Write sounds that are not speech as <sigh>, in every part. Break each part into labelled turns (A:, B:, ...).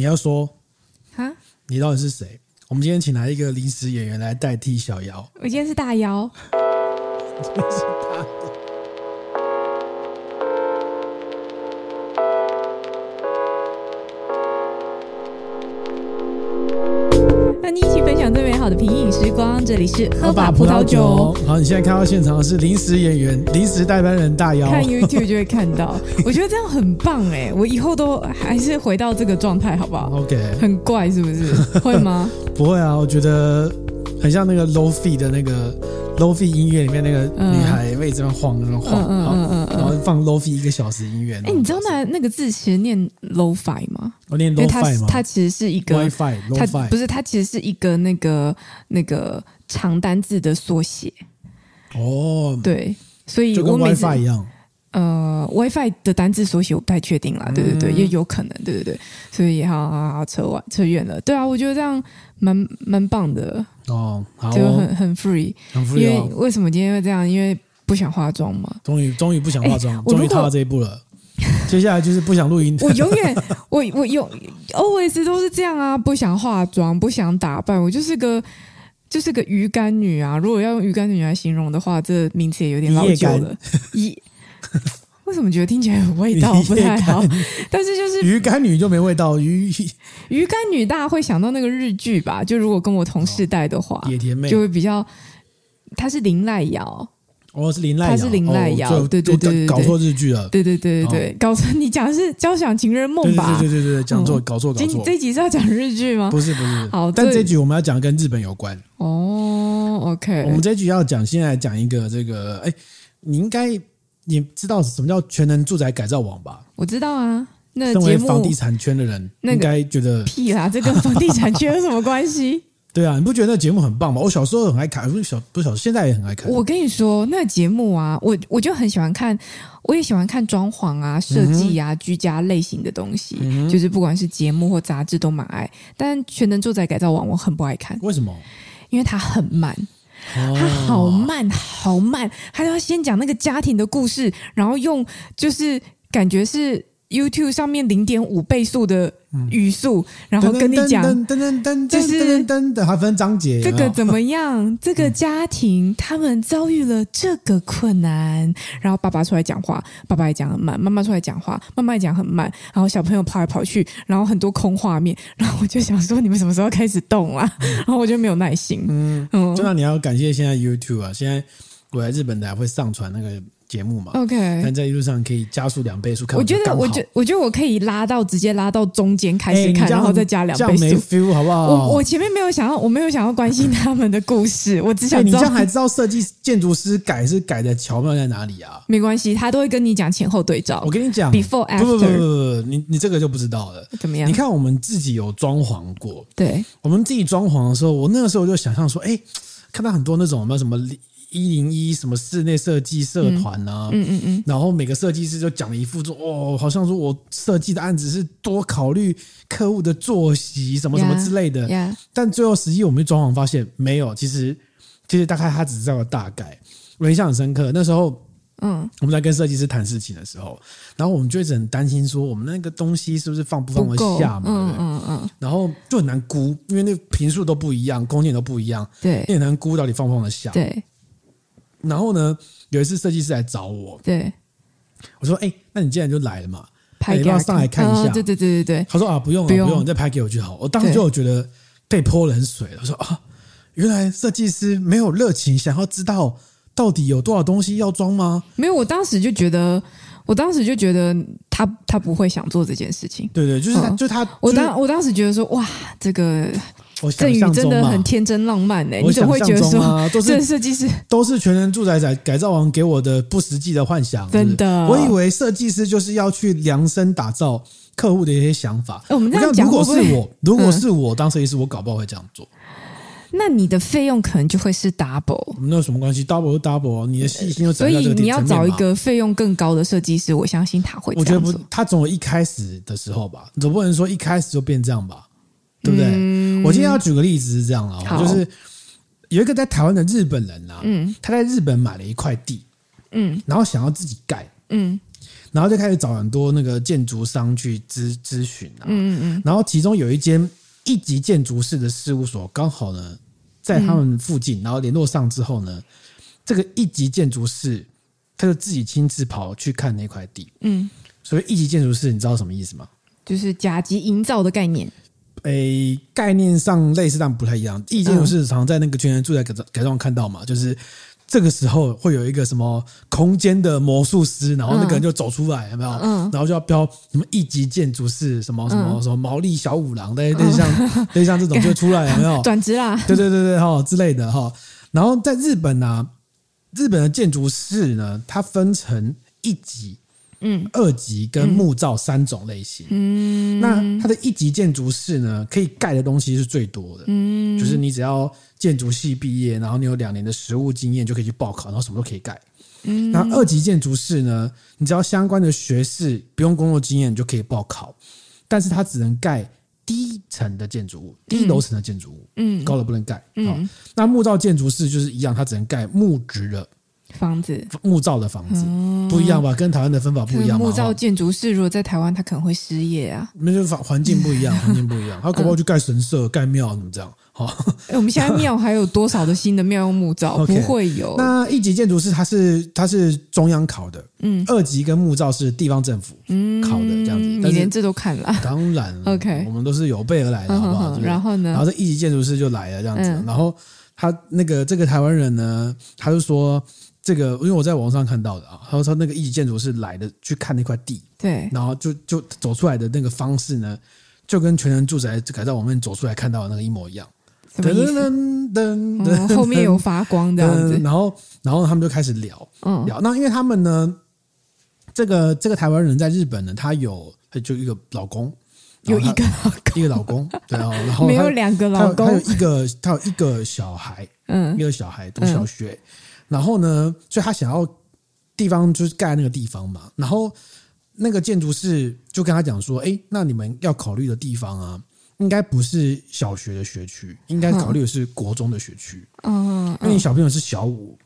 A: 你要说
B: 哈？
A: 你到底是谁？我们今天请来一个临时演员来代替小姚。
B: 我今天是大妖。<laughs> 好的，品饮时光，这里是喝吧葡萄酒。
A: 好，你现在看到现场的是临时演员、临时代班人大妖。
B: 看 YouTube 就会看到，<laughs> 我觉得这样很棒哎！我以后都还是回到这个状态，好不好
A: ？OK。
B: 很怪是不是？会吗？<laughs>
A: 不会啊，我觉得很像那个 Lo-Fi 的那个。Lo-Fi 音乐里面那个女孩会这边晃，那晃，嗯嗯嗯，然后放 Lo-Fi 一个小时音乐。哎，你
B: 知道那那个字其实念 Lo-Fi 吗？
A: 我念 Lo-Fi 吗？
B: 它其实是一个
A: WiFi，
B: 它不是，它其实是一个那个那个长单字的缩写。哦，对，所以
A: 就跟 WiFi 一样。
B: 呃，WiFi 的单字缩写我不太确定啦，对对对，也有可能，对对对，所以好好好，扯完扯远了。对啊，我觉得这样蛮蛮棒的。
A: 哦，好哦，
B: 就很很 free，
A: 很 free，哦。
B: 因为为什么今天会这样？因为不想化妆嘛。
A: 终于，终于不想化妆，终于踏到这一步了。<laughs> 接下来就是不想录音。
B: 我永远，我我有 always 都是这样啊，不想化妆，不想打扮，我就是个就是个鱼干女啊。如果要用鱼干女来形容的话，这名词也有点老旧了。一 <laughs> 为什么觉得听起来有味道 <laughs> 不太好？<laughs> 但是就是
A: 鱼干女就没味道，鱼
B: 鱼干女大家会想到那个日剧吧？就如果跟我同世代的话，
A: 野田妹
B: 就会比较。她是林濑遥，
A: 哦，是林濑遥，
B: 她是林濑遥，对对对，
A: 搞错日剧了，
B: 对对对对对，搞错。你讲的是《交响情人梦》吧？
A: 对对对对，讲错，搞错，搞错。
B: 这集是要讲日剧吗？
A: 不是不是，好，但这集我们要讲跟日本有关。
B: 哦，OK，
A: 我们这集要讲，现在讲一个这个，哎，你应该。你知道什么叫全能住宅改造网吧？
B: 我知道啊。那
A: 身为房地产圈的人，应该觉得
B: 屁啦，这跟房地产圈有什么关系？<laughs>
A: 对啊，你不觉得那节目很棒吗？我小时候很爱看，不是小不是小，现在也很爱看。
B: 我跟你说，那个节目啊，我我就很喜欢看，我也喜欢看装潢啊、设计啊、居家类型的东西，嗯、就是不管是节目或杂志都蛮爱。但全能住宅改造网我很不爱看，
A: 为什么？
B: 因为它很慢。他好慢，好慢，他要先讲那个家庭的故事，然后用就是感觉是 YouTube 上面零点五倍速的语速，然后跟你讲，就是
A: 还分章节，
B: 这个怎么样？这个家庭他们遭遇了这个困难，然后爸爸出来讲话，爸爸也讲很慢；妈妈出来讲话，妈妈也讲很慢。然后小朋友跑来跑去，然后很多空画面，然后我就想说，你们什么时候开始动啊？然后我就没有耐心。嗯
A: 嗯，就那你要感谢现在 YouTube 啊，现在我来日本的还会上传那个。节目嘛
B: ，OK，
A: 但在一路上可以加速两倍速看。我
B: 觉得，我觉，我觉得我可以拉到直接拉到中间开始看，然后再加两倍速，
A: 没 feel 好不好？
B: 我我前面没有想要，我没有想要关心他们的故事，<laughs> 我只想知道。
A: 你这样还知道设计建筑师改是改的巧妙在哪里啊？
B: 没关系，他都会跟你讲前后对照。
A: 我跟你讲
B: ，before after，
A: 不不不不不，你你这个就不知道了。
B: 怎么样？
A: 你看我们自己有装潢过，
B: 对，
A: 我们自己装潢的时候，我那个时候就想象说，哎，看到很多那种什么什么。一零一什么室内设计社团啊，嗯嗯嗯，然后每个设计师就讲了一副说，哦，好像说我设计的案子是多考虑客户的作息什么什么之类的，yeah, yeah. 但最后实际我们装潢发现没有，其实其实大概他只知道个大概。我印象很深刻，那时候，嗯，我们在跟设计师谈事情的时候，然后我们就一直很担心说，我们那个东西是不是放不放得下嘛？嗯嗯嗯，然后就很难估，因为那个坪数都不一样，空间都不一样，
B: 对，
A: 也很难估到底放不放得下，
B: 对。
A: 然后呢，有一次设计师来找我，
B: 对，
A: 我说：“哎、欸，那你既然就来了嘛，拍给你要上来看一下。哦”对
B: 对对对对，
A: 他说：“啊，不用了，不用，不用，你再拍给我就好。”我当时就觉得被泼冷水了。我说：“啊，原来设计师没有热情，想要知道到底有多少东西要装吗？”
B: 没有，我当时就觉得，我当时就觉得他他不会想做这件事情。
A: 对对，就是他，嗯、就他，
B: 我当我当时觉得说，哇，这个。赠予真的很天真浪漫呢、欸，你怎么会觉得说都是设计师
A: 都是全能住宅改改造王给我的不实际的幻想？
B: 真的，
A: 我以为设计师就是要去量身打造客户的一些想法。
B: 我们这样讲，如果
A: 是我，如果是我当设计师，我搞不好会这样做。
B: 那你的费用可能就会是 double。
A: 那有什么关系？double 是 double，你的细心又所以
B: 你要找一个费用更高的设计师，我相信他会。
A: 我觉得不，他总有一开始的时候吧，总不能说一开始就变这样吧。对不对？嗯、我今天要举个例子是这样啊，就是有一个在台湾的日本人啊，嗯，他在日本买了一块地，嗯，然后想要自己盖，嗯，然后就开始找很多那个建筑商去咨咨询啊，
B: 嗯嗯
A: 然后其中有一间一级建筑师的事务所，刚好呢在他们附近，然后联络上之后呢，这个一级建筑师他就自己亲自跑去看那块地，
B: 嗯，
A: 所以一级建筑师你知道什么意思吗？
B: 就是甲级营造的概念。
A: 诶，概念上类似，但不太一样。一级建筑师常在那个全员住宅改造改造看到嘛，就是。这个时候会有一个什么空间的魔术师，然后那个人就走出来，有没有？嗯，然后就要标什么一级建筑师，什么什么什么毛利小五郎，类类似像类似像这种就出来，有没有？<laughs>
B: 转职啦？
A: 对对对对哈之类的哈。然后在日本呢，日本的建筑师呢，它分成一级。嗯，二级跟木造三种类型。嗯，那它的一级建筑师呢，可以盖的东西是最多的。嗯，就是你只要建筑系毕业，然后你有两年的实务经验，就可以去报考，然后什么都可以盖。嗯，那二级建筑师呢，你只要相关的学士，不用工作经验，就可以报考，但是它只能盖低层的建筑物，低楼层的建筑物。嗯，高的不能盖。嗯，那木造建筑师就是一样，它只能盖木质的。
B: 房子
A: 木造的房子、嗯、不一样吧？跟台湾的分法不一样。
B: 木造建筑师如果在台湾，他可能会失业啊。
A: 那就环环境不一样，<laughs> 环境不一样。他搞不好去盖神社、盖庙怎么这样？好，
B: 哎，我们现在庙还有多少的新的庙用木造？不会有。
A: 那一级建筑师他是他是中央考的，嗯，二级跟木造是地方政府考的这样子。
B: 你连这都看了？
A: 当然，OK，我们都是有备而来的，好不好？
B: 然后呢？
A: 然后这一级建筑师就来了这样子。然后他那个这个台湾人呢，他就说。这个，因为我在网上看到的啊，他说那个一级建筑是来的去看那块地，对，然后就就走出来的那个方式呢，就跟全人住宅改造网面走出来看到的那个一模一样。
B: 什么意思？噔噔噔，后面有发光这样子。<laughs>
A: 然后，然后他们就开始聊，嗯，聊。那因为他们呢，这个这个台湾人在日本呢，他有就一个老公，
B: 有一个老公，<laughs>
A: 一个老公，对啊，然后 <laughs>
B: 没有两个老公，
A: 他有一个他有一个小孩，嗯，一个小孩读小学。然后呢，所以他想要地方就是盖那个地方嘛。然后那个建筑师就跟他讲说：“哎，那你们要考虑的地方啊，应该不是小学的学区，应该考虑的是国中的学区。嗯，因为你小朋友是小五，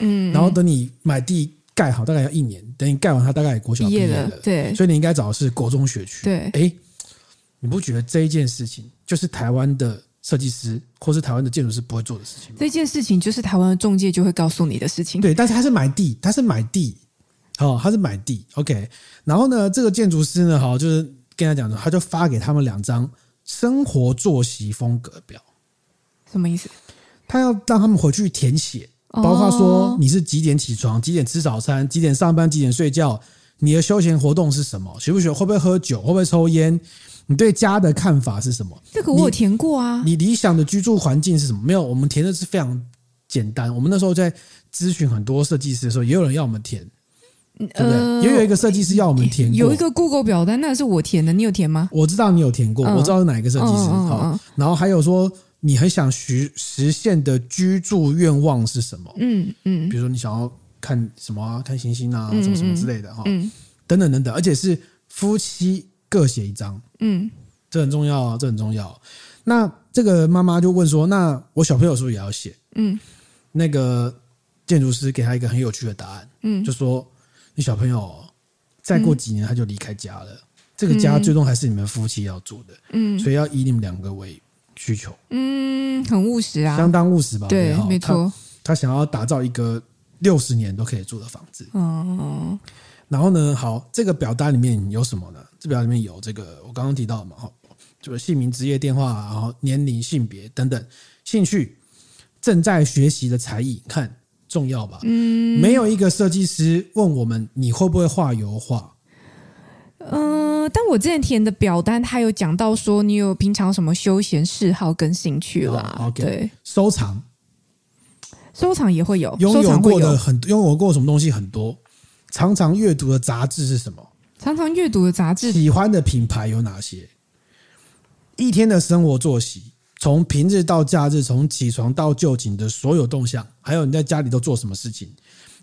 A: 嗯，然后等你买地盖好，大概要一年。等你盖完，他大概国小毕业了，对。所以你应该找的是国中学区。对，哎，你不觉得这一件事情就是台湾的？”设计师或是台湾的建筑师不会做的事情。
B: 这件事情就是台湾的中介就会告诉你的事情。
A: 对，但是他是买地，他是买地，哦，他是买地。OK，然后呢，这个建筑师呢，好，就是跟他讲的，他就发给他们两张生活作息风格表。
B: 什么意思？
A: 他要让他们回去填写，包括说你是几点起床，几点吃早餐，几点上班，几点睡觉，你的休闲活动是什么？喜不喜欢？会不会喝酒？会不会抽烟？你对家的看法是什么？
B: 这个我有填过啊。
A: 你理想的居住环境是什么？没有，我们填的是非常简单。我们那时候在咨询很多设计师的时候，也有人要我们填，对不对？呃、也有一个设计师要我们填。
B: 有一个 Google 表单，那是我填的，你有填吗？
A: 我知道你有填过，嗯、我知道是哪一个设计师。好、嗯，然后还有说你很想实实现的居住愿望是什么？嗯嗯，比如说你想要看什么啊？看星星啊，什么什么之类的哈。嗯，等等等等，而且是夫妻。各写一张，嗯，这很重要啊，这很重要。那这个妈妈就问说：“那我小朋友是不是也要写？”嗯，那个建筑师给他一个很有趣的答案，嗯，就说：“你小朋友再过几年他就离开家了，这个家最终还是你们夫妻要住的，嗯，所以要以你们两个为需求，
B: 嗯，很务实啊，
A: 相当务实吧？
B: 对，没错，
A: 他想要打造一个六十年都可以住的房子，哦。”然后呢，好，这个表单里面有什么呢？这表里面有这个我刚刚提到的嘛，哈，就是姓名、职业、电话，然后年龄、性别等等，兴趣、正在学习的才艺，看重要吧？嗯，没有一个设计师问我们你会不会画油画。
B: 嗯、呃，但我之前填的表单，他有讲到说你有平常什么休闲嗜好跟兴趣啦。对，
A: 收藏，
B: 收藏也会有，
A: 拥有过的很，拥有过什么东西很多。常常阅读的杂志是什么？
B: 常常阅读的杂志，
A: 喜欢的品牌有哪些？一天的生活作息，从平日到假日，从起床到就寝的所有动向，还有你在家里都做什么事情，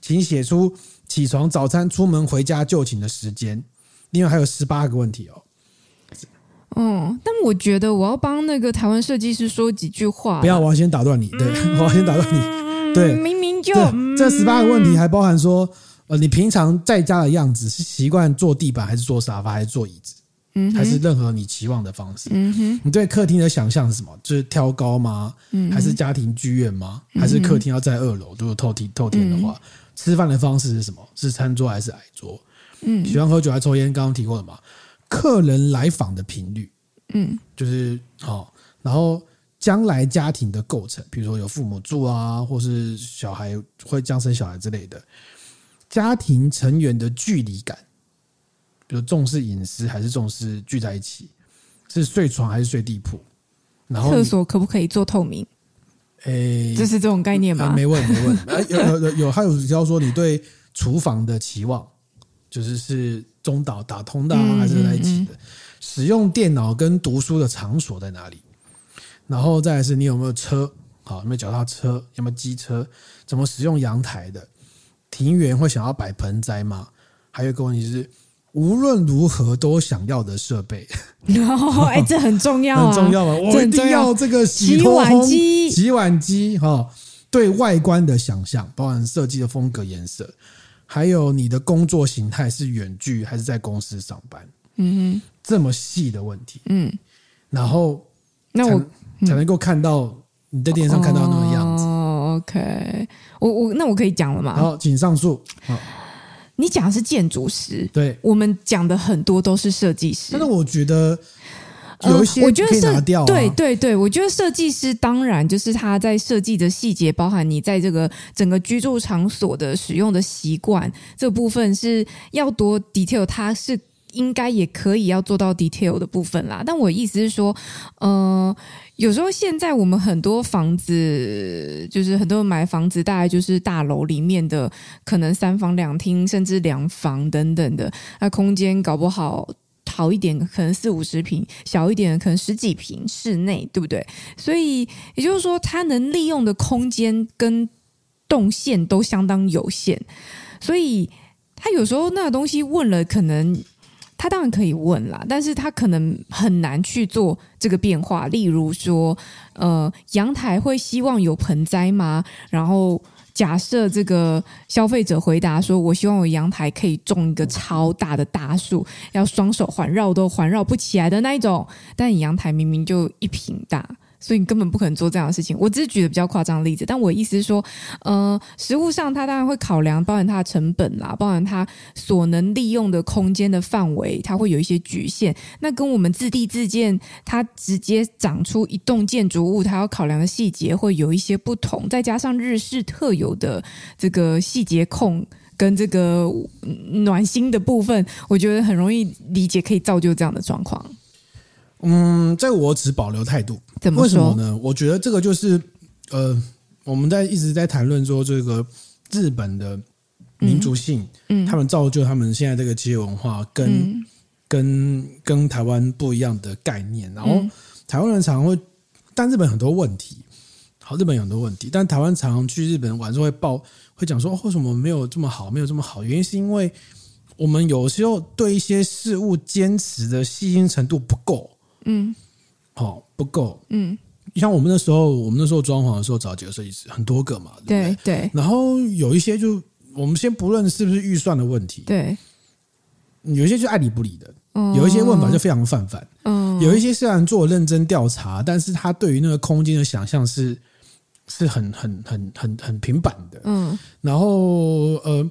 A: 请写出起床、早餐、出门、回家、就寝的时间。另外还有十八个问题哦。
B: 嗯，但我觉得我要帮那个台湾设计师说几句话。
A: 不要，我要先打断你。对，<laughs> 我要先打断你。对，
B: 明明就
A: 这十八个问题还包含说。呃，你平常在家的样子是习惯坐地板还是坐沙发还是坐椅子？嗯，还是任何你期望的方式？嗯哼，你对客厅的想象是什么？就是挑高吗？嗯，还是家庭剧院吗？还是客厅要在二楼？如果透天透天的话，嗯、吃饭的方式是什么？是餐桌还是矮桌？嗯，喜欢喝酒还抽烟？刚刚提过了嘛？客人来访的频率，嗯，就是好、哦，然后将来家庭的构成，比如说有父母住啊，或是小孩会将生小孩之类的。家庭成员的距离感，比如重视隐私还是重视聚在一起，是睡床还是睡地铺？然后厕
B: 所可不可以做透明？
A: 诶、欸，
B: 就是这种概念吗？
A: 啊、没问没问。啊、<laughs> 有有有有，还有要说你对厨房的期望，就是是中岛打通的、啊、还是在一起的？嗯嗯嗯，使用电脑跟读书的场所在哪里？然后再来是你有没有车？好，有没有脚踏车？有没有机车？怎么使用阳台的？庭园会想要摆盆栽吗？还有一个问题是，无论如何都想要的设备。<laughs>
B: 哦，哎，这很重要、啊，<laughs>
A: 很重要吗？我一定要这个洗，洗碗机，洗碗机哈。对外观的想象，包含设计的风格、颜色，还有你的工作形态是远距还是在公司上班？嗯哼，这么细的问题，嗯，然后那我才能够看到你在电视上看到那个样子。
B: 哦，OK。我我那我可以讲了吗？
A: 好，请上诉。
B: 好你讲的是建筑师，
A: 对，
B: 我们讲的很多都是设计师。
A: 但是我觉得有一些可以拿掉、啊
B: 呃。对对对，我觉得设计师当然就是他在设计的细节，包含你在这个整个居住场所的使用的习惯，这部分是要多 detail，他是应该也可以要做到 detail 的部分啦。但我意思是说，嗯、呃。有时候现在我们很多房子，就是很多人买房子，大概就是大楼里面的可能三房两厅，甚至两房等等的，那空间搞不好好一点，可能四五十平，小一点可能十几平，室内对不对？所以也就是说，它能利用的空间跟动线都相当有限，所以他有时候那个东西问了，可能。他当然可以问啦，但是他可能很难去做这个变化。例如说，呃，阳台会希望有盆栽吗？然后假设这个消费者回答说：“我希望我阳台可以种一个超大的大树，要双手环绕都环绕不起来的那一种。”但你阳台明明就一坪大。所以你根本不可能做这样的事情。我只是举的比较夸张的例子，但我意思是说，呃，实物上它当然会考量，包含它的成本啦，包含它所能利用的空间的范围，它会有一些局限。那跟我们自地自建，它直接长出一栋建筑物，它要考量的细节会有一些不同。再加上日式特有的这个细节控跟这个暖心的部分，我觉得很容易理解，可以造就这样的状况。
A: 嗯，在我只保留态度。
B: 怎么说？
A: 为什么呢？我觉得这个就是呃，我们在一直在谈论说这个日本的民族性，嗯，嗯他们造就他们现在这个企业文化跟、嗯、跟跟台湾不一样的概念。然后台湾人常常会，但日本很多问题，好，日本有很多问题，但台湾常常去日本玩时候会报会讲说，为什么没有这么好，没有这么好？原因是因为我们有时候对一些事物坚持的细心程度不够。嗯，好，不够。嗯，像我们那时候，我们那时候装潢的时候找几个设计师，很多个嘛，对？对。然后有一些就，我们先不论是不是预算的问题，对。有一些就爱理不理的，嗯有一些问法就非常泛泛。嗯。有一些虽然做认真调查，但是他对于那个空间的想象是是很很很很很平板的。嗯。然后呃。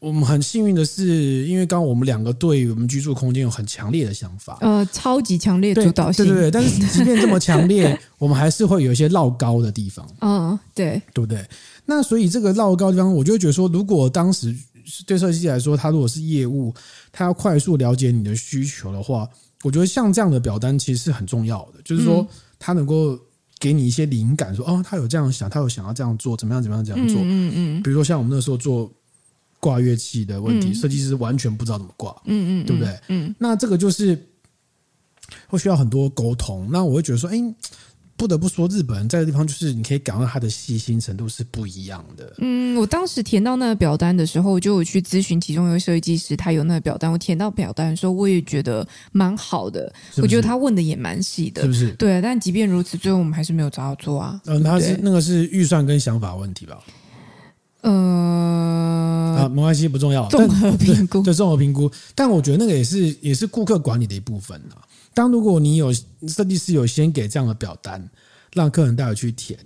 A: 我们很幸运的是，因为刚刚我们两个对我们居住空间有很强烈的想法，
B: 呃，超级强烈的主导性，
A: 对对对。但是 <laughs> 即便这么强烈，我们还是会有一些绕高的地方，<laughs>
B: 嗯，对，
A: 对不对？那所以这个绕高的地方，我就会觉得说，如果当时对设计师来说，他如果是业务，他要快速了解你的需求的话，我觉得像这样的表单其实是很重要的，就是说他能够给你一些灵感，说哦，他有这样想，他有想要这样做，怎么样怎么样这样做，嗯嗯。比如说像我们那时候做。挂乐器的问题，设计师完全不知道怎么挂，嗯嗯，对不对？嗯，那这个就是会需要很多沟通。那我会觉得说，哎，不得不说，日本人在这地方，就是你可以感到他的细心程度是不一样的。
B: 嗯，我当时填到那个表单的时候，就有去咨询其中一位设计师，他有那个表单。我填到表单的时候，我也觉得蛮好的。是是我觉得他问的也蛮细的，是不是？对，但即便如此，最后我们还是没有找到做啊。
A: 嗯，他是那个是预算跟想法问题吧？
B: 呃，
A: 啊，没关系，不重要。
B: 综合评估，
A: 对，综合评估。但我觉得那个也是也是顾客管理的一部分啊。当如果你有设计师有先给这样的表单，让客人带回去填。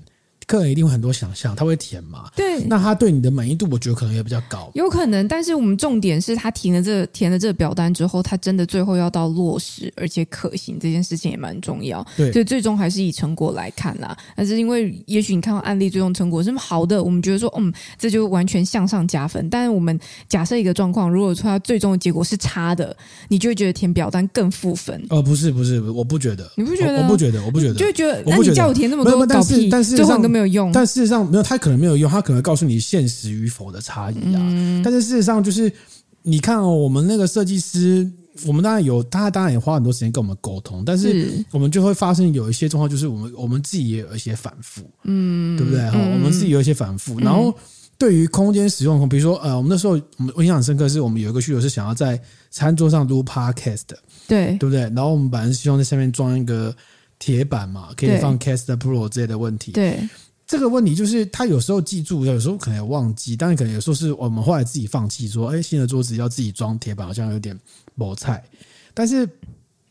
A: 客人一定会很多想象，他会填嘛？
B: 对，
A: 那他对你的满意度，我觉得可能也比较高。
B: 有可能，但是我们重点是他填了这个、填了这个表单之后，他真的最后要到落实，而且可行这件事情也蛮重要。
A: 对，
B: 所以最终还是以成果来看啦。但是因为也许你看到案例最终成果是好的，我们觉得说，嗯，这就完全向上加分。但是我们假设一个状况，如果说他最终的结果是差的，你就会觉得填表单更负分。
A: 哦，不是不是，我不觉得，
B: 你不觉得？
A: 我不觉得，我不觉得，
B: 就会觉得，那你叫我填那么多，
A: 但是但是
B: 最后都没有用，
A: 但事实上。没有，他可能没有用，他可能告诉你现实与否的差异啊。嗯、但是事实上，就是你看哦，我们那个设计师，我们当然有，他当然也花很多时间跟我们沟通，但是我们就会发生有一些状况，就是我们我们自己也有一些反复，嗯，对不对？哈、嗯，我们自己有一些反复。然后对于空间使用，比如说呃，我们那时候我们印象很深刻，是我们有一个需求是想要在餐桌上录 podcast 的，
B: 对
A: 对不对？然后我们本来是希望在下面装一个铁板嘛，可以放 Cast Pro 之类的问题，
B: 对。
A: 这个问题就是他有时候记住，有时候可能也忘记，但是可能有时候是我们后来自己放弃，说，哎，新的桌子要自己装铁板，好像有点磨菜。但是，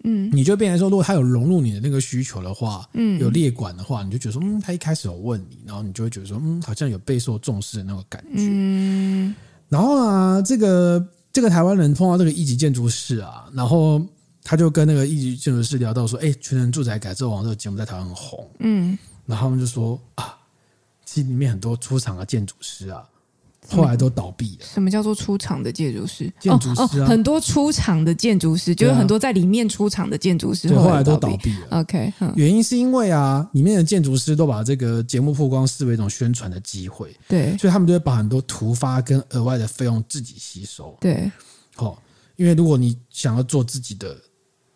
A: 嗯，你就变成说，如果他有融入你的那个需求的话，嗯，有列管的话，你就觉得说，嗯，他一开始有问你，然后你就会觉得说，嗯，好像有备受重视的那种感觉。嗯，然后啊，这个这个台湾人碰到这个一级建筑师啊，然后他就跟那个一级建筑师聊到说，哎，全能住宅改造王这个节目在台湾很红，嗯，然后他们就说啊。其实里面很多出场的建筑师啊，后来都倒闭了。
B: 什么叫做出场的建筑师？
A: 建筑师啊，
B: 哦哦，很多出场的建筑师，啊、就是很多在里面出场的建筑师后来，
A: 后来都倒闭了。
B: OK，
A: 原因是因为啊，里面的建筑师都把这个节目曝光视为一种宣传的机会，
B: 对，
A: 所以他们就会把很多突发跟额外的费用自己吸收。
B: 对，
A: 好，因为如果你想要做自己的，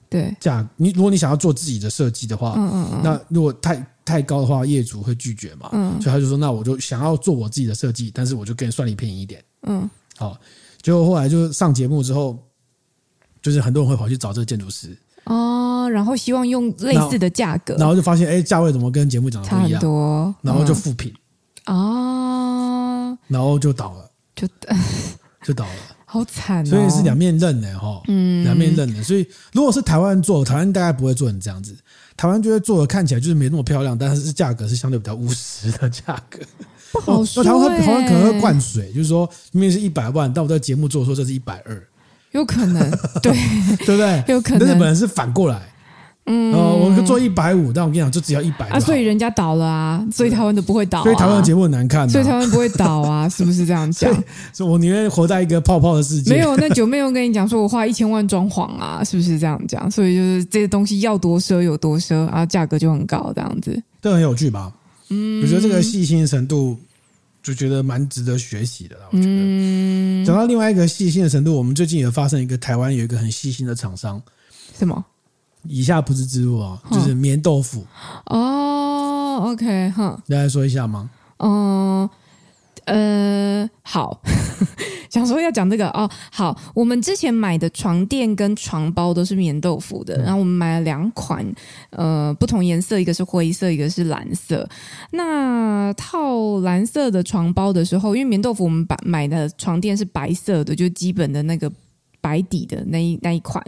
B: 对。
A: 价，你如果你想要做自己的设计的话，嗯嗯嗯，那如果太太高的话，业主会拒绝嘛？嗯，所以他就说：“那我就想要做我自己的设计，但是我就跟你算你便宜一点。”嗯，好，结果后来就上节目之后，就是很多人会跑去找这个建筑师。
B: 哦，然后希望用类似的价格，
A: 然后就发现哎，价位怎么跟节目讲的不一样？
B: 差很多，
A: 然后就复评。
B: 哦，
A: 然后就倒了，
B: 就 <laughs>
A: 就倒了，
B: 好惨，
A: 所以是两面刃的哈，嗯，两面刃的。所以如果是台湾做，台湾大概不会做成这样子。台湾觉得做的看起来就是没那么漂亮，但是价格是相对比较务实的价格。
B: 不好说、欸。
A: 台湾台湾可能会灌水，就是说明明是一百万，但我在节目做说这是一百二，
B: 有可能，对 <laughs>
A: 对不对？
B: 有可能。
A: 日本人是反过来。嗯，我就做一百五，但我跟你讲，就只要一百
B: 啊，所以人家倒了啊，所以台湾都不会倒，
A: 所以台湾的节目很难看，
B: 所以台湾不会倒啊，<laughs> 是不是这样讲？
A: 所以我宁愿活在一个泡泡的世界。
B: 没有，那九妹又跟你讲说，我花一千万装潢啊，是不是这样讲？所以就是这些东西要多奢有多奢，然后价格就很高，这样子。
A: 这很有趣吧？嗯，我觉得这个细心的程度，就觉得蛮值得学习的啦。我觉得，讲到另外一个细心的程度，我们最近也发生一个台湾有一个很细心的厂商，
B: 什么？
A: 以下不是植物啊，就是棉豆腐
B: 哦。OK，哈，
A: 你来说一下吗？
B: 嗯呃，好，<laughs> 想说要讲这个哦。好，我们之前买的床垫跟床包都是棉豆腐的，然后我们买了两款，呃，不同颜色，一个是灰色，一个是蓝色。那套蓝色的床包的时候，因为棉豆腐我们把买的床垫是白色的，就基本的那个白底的那一那一款。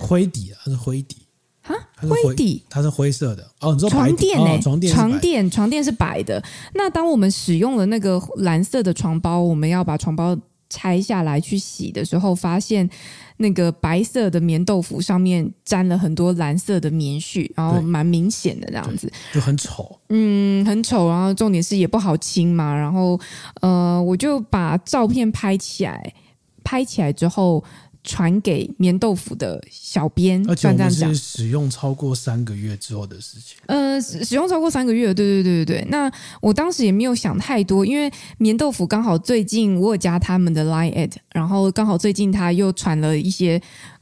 A: 灰底，它是灰底
B: 啊，灰底，
A: 它是灰色的哦。你说
B: 床垫呢？
A: 床垫，
B: 床垫，床垫是白的。那当我们使用了那个蓝色的床包，我们要把床包拆下来去洗的时候，发现那个白色的棉豆腐上面沾了很多蓝色的棉絮，然后蛮明显的这样子，
A: 就很丑。
B: 嗯，很丑。然后重点是也不好清嘛。然后呃，我就把照片拍起来，拍起来之后。传给棉豆腐的小编，
A: 而且我们是使用超过三个月之后的事情。
B: 呃，使用超过三个月，对对对对对。那我当时也没有想太多，因为棉豆腐刚好最近我有加他们的 Line@，然后刚好最近他又传了一些。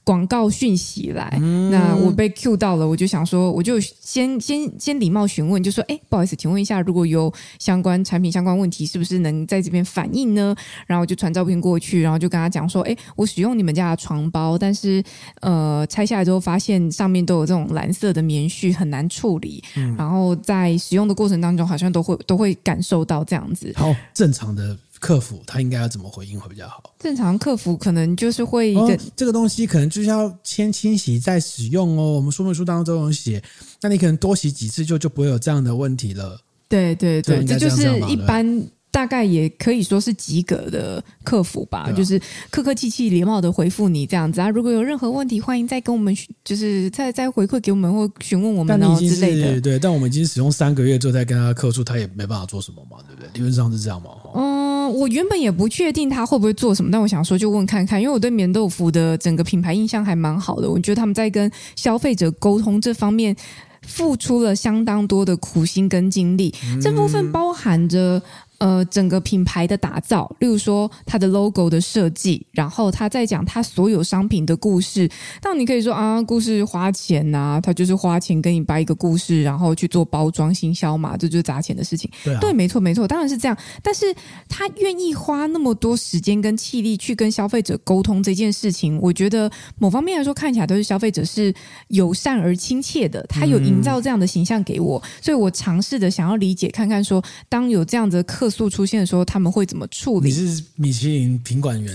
B: 广告讯息来，嗯、那我被 Q 到了，我就想说，我就先先先礼貌询问，就说，哎，不好意思，请问一下，如果有相关产品相关问题，是不是能在这边反映呢？然后我就传照片过去，然后就跟他讲说，哎，我使用你们家的床包，但是呃，拆下来之后发现上面都有这种蓝色的棉絮，很难处理。嗯、然后在使用的过程当中，好像都会都会感受到这样子。
A: 好，正常的客服他应该要怎么回应会比较好？
B: 正常客服可能就是会一个、哦、
A: 这个东西可能就是要先清洗再使用哦。我们说明书当中都有写，那你可能多洗几次就就不会有这样的问题了。
B: 对对对，这，就是一般。大概也可以说是及格的客服吧，啊、就是客客气气、礼貌的回复你这样子啊。如果有任何问题，欢迎再跟我们，就是再再回馈给我们或询问我们然后之类的。
A: 对，但我们已经使用三个月之后再跟他客诉，他也没办法做什么嘛，对不对？理论上是这样嘛。
B: 嗯，我原本也不确定他会不会做什么，但我想说就问看看，因为我对棉豆腐的整个品牌印象还蛮好的，我觉得他们在跟消费者沟通这方面付出了相当多的苦心跟精力，嗯、这部分包含着。呃，整个品牌的打造，例如说它的 logo 的设计，然后他在讲他所有商品的故事。当然你可以说啊，故事花钱呐、啊，他就是花钱跟你掰一个故事，然后去做包装行销嘛，这就是砸钱的事情。
A: 对啊，
B: 对，没错，没错，当然是这样。但是他愿意花那么多时间跟气力去跟消费者沟通这件事情，我觉得某方面来说看起来都是消费者是友善而亲切的，他有营造这样的形象给我，嗯、所以我尝试的想要理解看看说，当有这样的客诉出现的时候，他们会怎么处理？
A: 你是米其林品管员？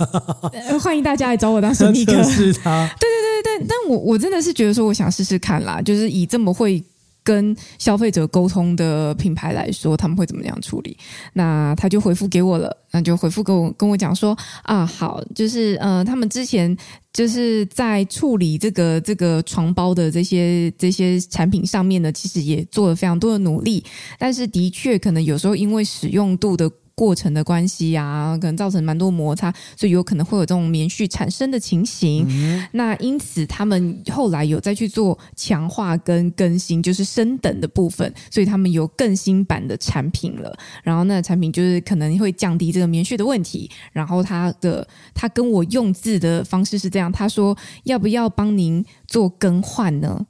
A: <laughs>
B: 欢迎大家来找我当神秘客。<laughs>
A: 是他。
B: 对对对对，但我我真的是觉得说，我想试试看啦。就是以这么会跟消费者沟通的品牌来说，他们会怎么样处理？那他就回复给我了，那就回复跟我跟我讲说啊，好，就是呃，他们之前。就是在处理这个这个床包的这些这些产品上面呢，其实也做了非常多的努力，但是的确可能有时候因为使用度的。过程的关系啊，可能造成蛮多摩擦，所以有可能会有这种棉絮产生的情形。嗯、那因此，他们后来有再去做强化跟更新，就是升等的部分，所以他们有更新版的产品了。然后那产品就是可能会降低这个棉絮的问题。然后他的他跟我用字的方式是这样，他说要不要帮您做更换呢？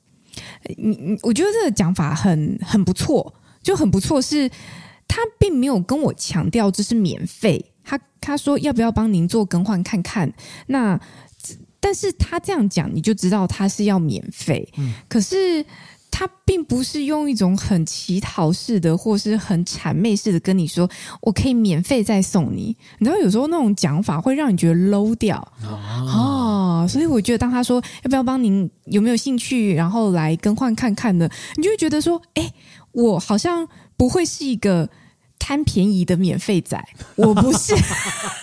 B: 你你，我觉得这个讲法很很不错，就很不错是。他并没有跟我强调这是免费，他他说要不要帮您做更换看看？那但是他这样讲，你就知道他是要免费。嗯，可是他并不是用一种很乞讨式的，或是很谄媚式的跟你说，我可以免费再送你。你知道有时候那种讲法会让你觉得 low 掉哦，所以我觉得当他说要不要帮您，有没有兴趣，然后来更换看看呢？你就会觉得说，哎，我好像不会是一个。贪便宜的免费仔，我不是。<laughs>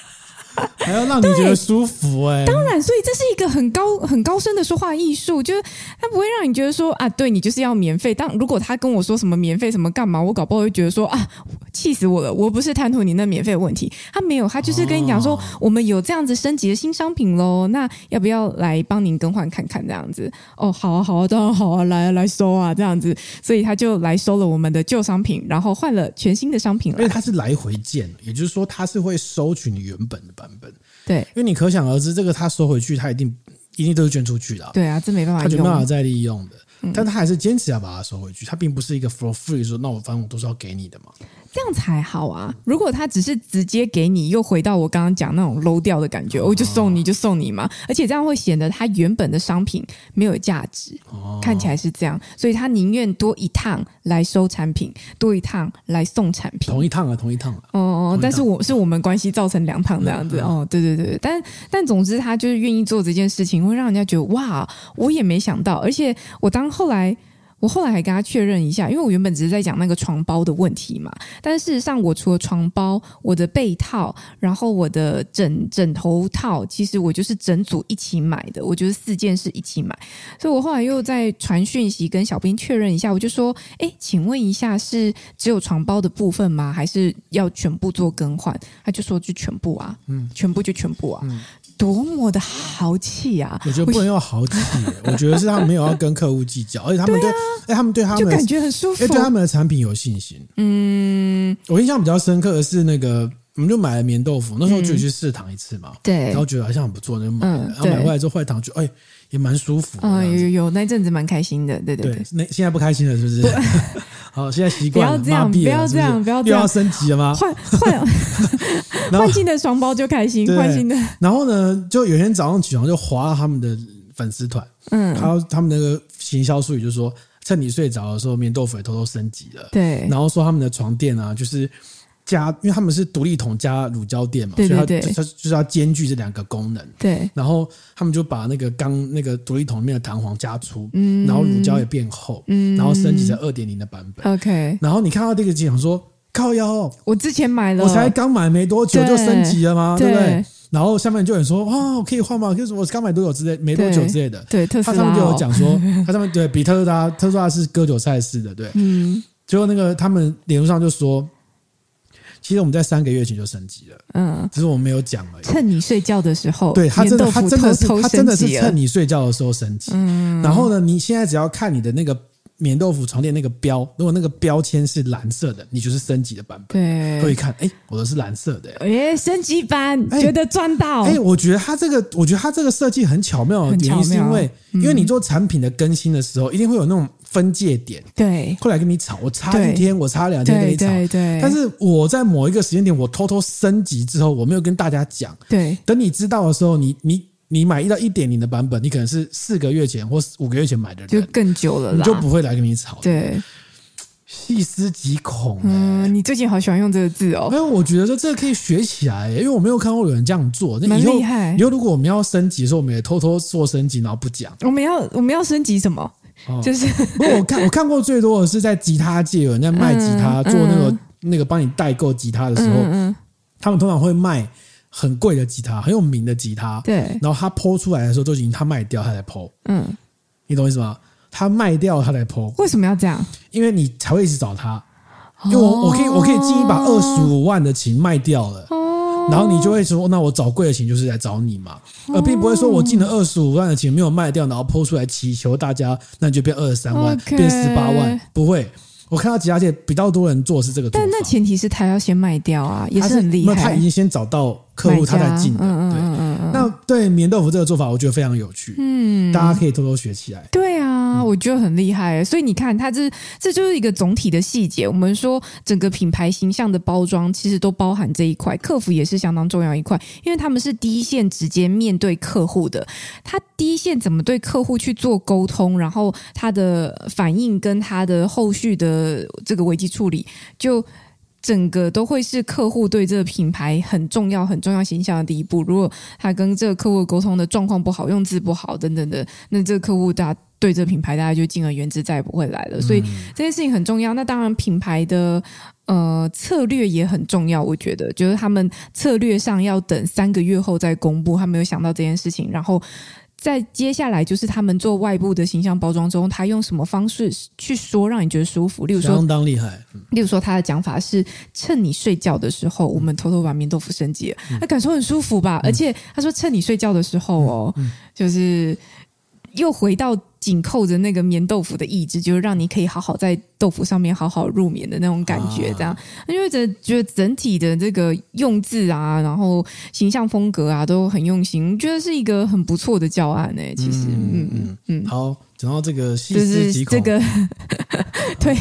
B: <laughs>
A: 还要让你觉得舒服哎、欸，
B: 当然，所以这是一个很高很高深的说话艺术，就是他不会让你觉得说啊，对你就是要免费。但如果他跟我说什么免费什么干嘛，我搞不好会觉得说啊，气死我了，我不是贪图你那免费的问题。他没有，他就是跟你讲说，哦、我们有这样子升级的新商品喽，那要不要来帮您更换看看这样子？哦，好啊，好啊，当然好啊，来来收啊，这样子，所以他就来收了我们的旧商品，然后换了全新的商品了。
A: 因为他是来回件，也就是说他是会收取你原本的版本。
B: 对，
A: 因为你可想而知，这个他收回去，他一定一定都是捐出去的。
B: 对啊，这没办法，
A: 他就没办法再利用的。嗯、但他还是坚持要把它收回去，他并不是一个 for free 说，那我反正我都是要给你的嘛。
B: 这样才好啊！如果他只是直接给你，又回到我刚刚讲那种 low 掉的感觉，我、哦、就送你就送你嘛，而且这样会显得他原本的商品没有价值，哦、看起来是这样，所以他宁愿多一趟来收产品，多一趟来送产品，
A: 同一趟啊，同一趟啊，
B: 哦哦，但是我是我们关系造成两趟这样子，哦，对对对，但但总之他就是愿意做这件事情，会让人家觉得哇，我也没想到，而且我当后来。我后来还跟他确认一下，因为我原本只是在讲那个床包的问题嘛，但事实上，我除了床包、我的被套，然后我的枕枕头套，其实我就是整组一起买的，我就是四件是一起买，所以我后来又在传讯息跟小兵确认一下，我就说，哎，请问一下，是只有床包的部分吗？还是要全部做更换？他就说就全部啊，嗯，全部就全部啊。嗯多么的豪气啊！
A: 我觉得不能用豪气，我觉得是他们没有要跟客户计较，<laughs> 而且他们对，哎，他们对他们
B: 就感觉很舒服，
A: 哎对他们的产品有信心。嗯，我印象比较深刻的是那个，我们就买了棉豆腐，那时候就去试躺一次嘛，对，然后觉得好像很不错，就买了，然后买回来之后，后来躺就哎也蛮舒服，
B: 啊，有有有，那阵子蛮开心的，对对对，
A: 那现在不开心了是不是？<laughs> 好，现在习惯了，
B: 不要这样，不要这样，不要这样，
A: 又要升级了吗？
B: 换换。<laughs> 换新的双包就开心，换新的。
A: 然后呢，就有天早上起床就滑到他们的粉丝团，嗯，还有他们那个行销术语就是说，趁你睡着的时候，棉豆腐也偷偷升级了。对，然后说他们的床垫啊，就是加，因为他们是独立桶加乳胶垫嘛，
B: 对对对，
A: 所以它它就是要兼具这两个功能。
B: 对，
A: 然后他们就把那个钢那个独立桶里面的弹簧加粗，嗯，然后乳胶也变厚，嗯，然后升级成二点零的版本。
B: OK，
A: 然后你看到这个机想说靠腰，
B: 我之前买了，
A: 我才刚买没多久就升级了吗？对不对？然后下面就有人说哇，可以换吗？就是我刚买多久之类，没多久之类的。
B: 对，特斯拉，
A: 他上面就有讲说，<laughs> 他上面对比特斯拉，特斯拉是割韭菜式的，对，嗯。结果那个他们脸书上就说，其实我们在三个月前就升级了，嗯，只是我们没有讲而已。
B: 趁你睡觉的时候，
A: 对，他真的，他真的是，他真的是趁你睡觉的时候升级。嗯，然后呢，你现在只要看你的那个。棉豆腐床垫那个标，如果那个标签是蓝色的，你就是升级的版本。对，可以看，哎，我的是蓝色的，
B: 哎，升级版，觉得赚到。
A: 哎，我觉得它这个，我觉得它这个设计很巧妙的原因是因为，因为你做产品的更新的时候，一定会有那种分界点，
B: 对，
A: 后来跟你吵，我差一天，我差两天跟你吵，对对。但是我在某一个时间点，我偷偷升级之后，我没有跟大家讲，对，等你知道的时候，你你。你买一到一点零的版本，你可能是四个月前或五个月前买的人，
B: 就更久了，
A: 你就不会来跟你吵。
B: 对，
A: 细思极恐、欸。
B: 嗯，你最近好喜欢用这个字哦。
A: 因为我觉得说这个可以学起来、欸，因为我没有看过有人这样做。那以后，
B: 蛮厉害。
A: 以后如果我们要升级的时候，我们也偷偷做升级，然后不讲。
B: 我们要我们要升级什么？哦、就是，
A: 不过我看我看过最多的是在吉他界有人在卖吉他，嗯、做那个、嗯、那个帮你代购吉他的时候，嗯嗯、他们通常会卖。很贵的吉他，很有名的吉他，对。然后他剖出来的时候，都已经他卖掉，他才剖。嗯，你懂我意思吗？他卖掉，他才剖。
B: 为什么要这样？因为
A: 你才会一直找他。因为我我可以我可以进一把二十五万的琴卖掉了，哦。然后你就会说，那我找贵的琴就是来找你嘛，而并不会说我进了二十五万的琴没有卖掉，然后抛出来祈求大家，那你就变二十三万.变十八万，不会。我看到吉他界比较多人做是这个，
B: 但那前提是他要先卖掉啊，也是很厉害。
A: 那他已经先找到客户，他才进的。嗯嗯嗯嗯嗯。那对棉豆腐这个做法，我觉得非常有趣。嗯，大家可以偷偷学起来。
B: 对啊，嗯、我觉得很厉害。所以你看，它这这就是一个总体的细节。我们说整个品牌形象的包装，其实都包含这一块。客服也是相当重要一块，因为他们是第一线直接面对客户的。他第一线怎么对客户去做沟通，然后他的反应跟他的后续的。呃，这个危机处理，就整个都会是客户对这个品牌很重要、很重要形象的第一步。如果他跟这个客户沟通的状况不好，用字不好等等的，那这个客户大家对这个品牌大家就敬而远之，再也不会来了。所以这件事情很重要。那当然，品牌的呃策略也很重要。我觉得，就是他们策略上要等三个月后再公布，他没有想到这件事情，然后。在接下来就是他们做外部的形象包装中，他用什么方式去说让你觉得舒服？例如说，
A: 相当厉害。
B: 例如说，他的讲法是：趁你睡觉的时候，我们偷偷把棉豆腐升级了，那感受很舒服吧？而且他说，趁你睡觉的时候哦，就是又回到。紧扣着那个棉豆腐的意志，就是让你可以好好在豆腐上面好好入眠的那种感觉，这样。因为觉觉得整体的这个用字啊，然后形象风格啊，都很用心，觉得是一个很不错的教案诶。其实，嗯嗯嗯。
A: 好，讲到这个细思极恐，
B: 这个 <laughs> 对，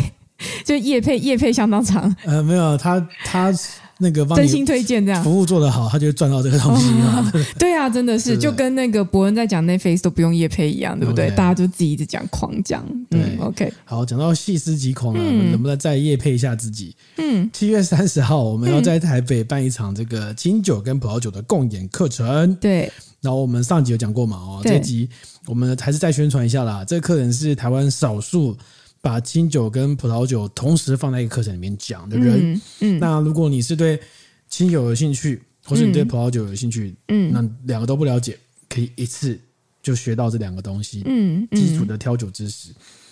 B: 就叶配叶配相当长。
A: 呃，没有，他他。那个
B: 真心推荐这样，
A: 服务做得好，他就会赚到这个东西嘛。<laughs>
B: 对啊，真的是就跟那个伯恩在讲 Netflix 都不用业配一样，对不对？大家就自己一直讲狂讲。对，OK。好，讲到细思极恐了，我们能不能再业配一下自己？嗯，七月三十号我们要在台北办一场这个清酒跟葡萄酒的共演课程。对，然后我们上集有讲过嘛？哦，这集我们还是再宣传一下啦。这个课程是台湾少数。把清酒跟葡萄酒同时放在一个课程里面讲的人，嗯，嗯，那如果你是对清酒有兴趣，或是你对葡萄酒有兴趣，嗯，那两个都不了解，可以一次就学到这两个东西，嗯，嗯，基础的挑酒知识。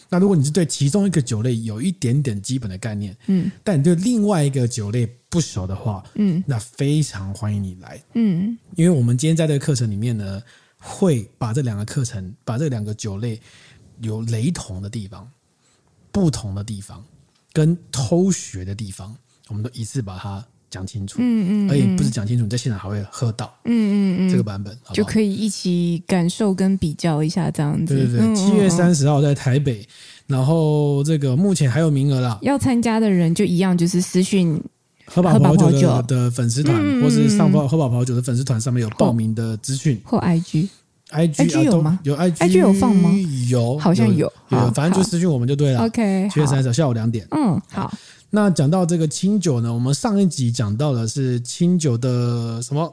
B: 那如果你是对其中一个酒类有一点点基本的概念，嗯，但你对另外一个酒类不熟的话，嗯，那非常欢迎你来，嗯，因为我们今天在这个课程里面呢，会把这两个课程，把这两个酒类有雷同的地方。不同的地方跟偷学的地方，我们都一次把它讲清楚。嗯嗯，而且不是讲清楚，你在现场还会喝到。嗯嗯嗯，这个版本就可以一起感受跟比较一下，这样子。对对对，七月三十号在台北，然后这个目前还有名额啦。要参加的人就一样，就是私讯喝饱葡萄酒的粉丝团，或是上报喝饱葡萄酒的粉丝团上面有报名的资讯或 IG。I G 有吗？有 I G 有放吗？有，好像有。有，反正就私讯我们就对了。OK，七月三十号下午两点。嗯，好。
A: 那讲到这个清酒呢，我们上一集讲到的是清酒的什么？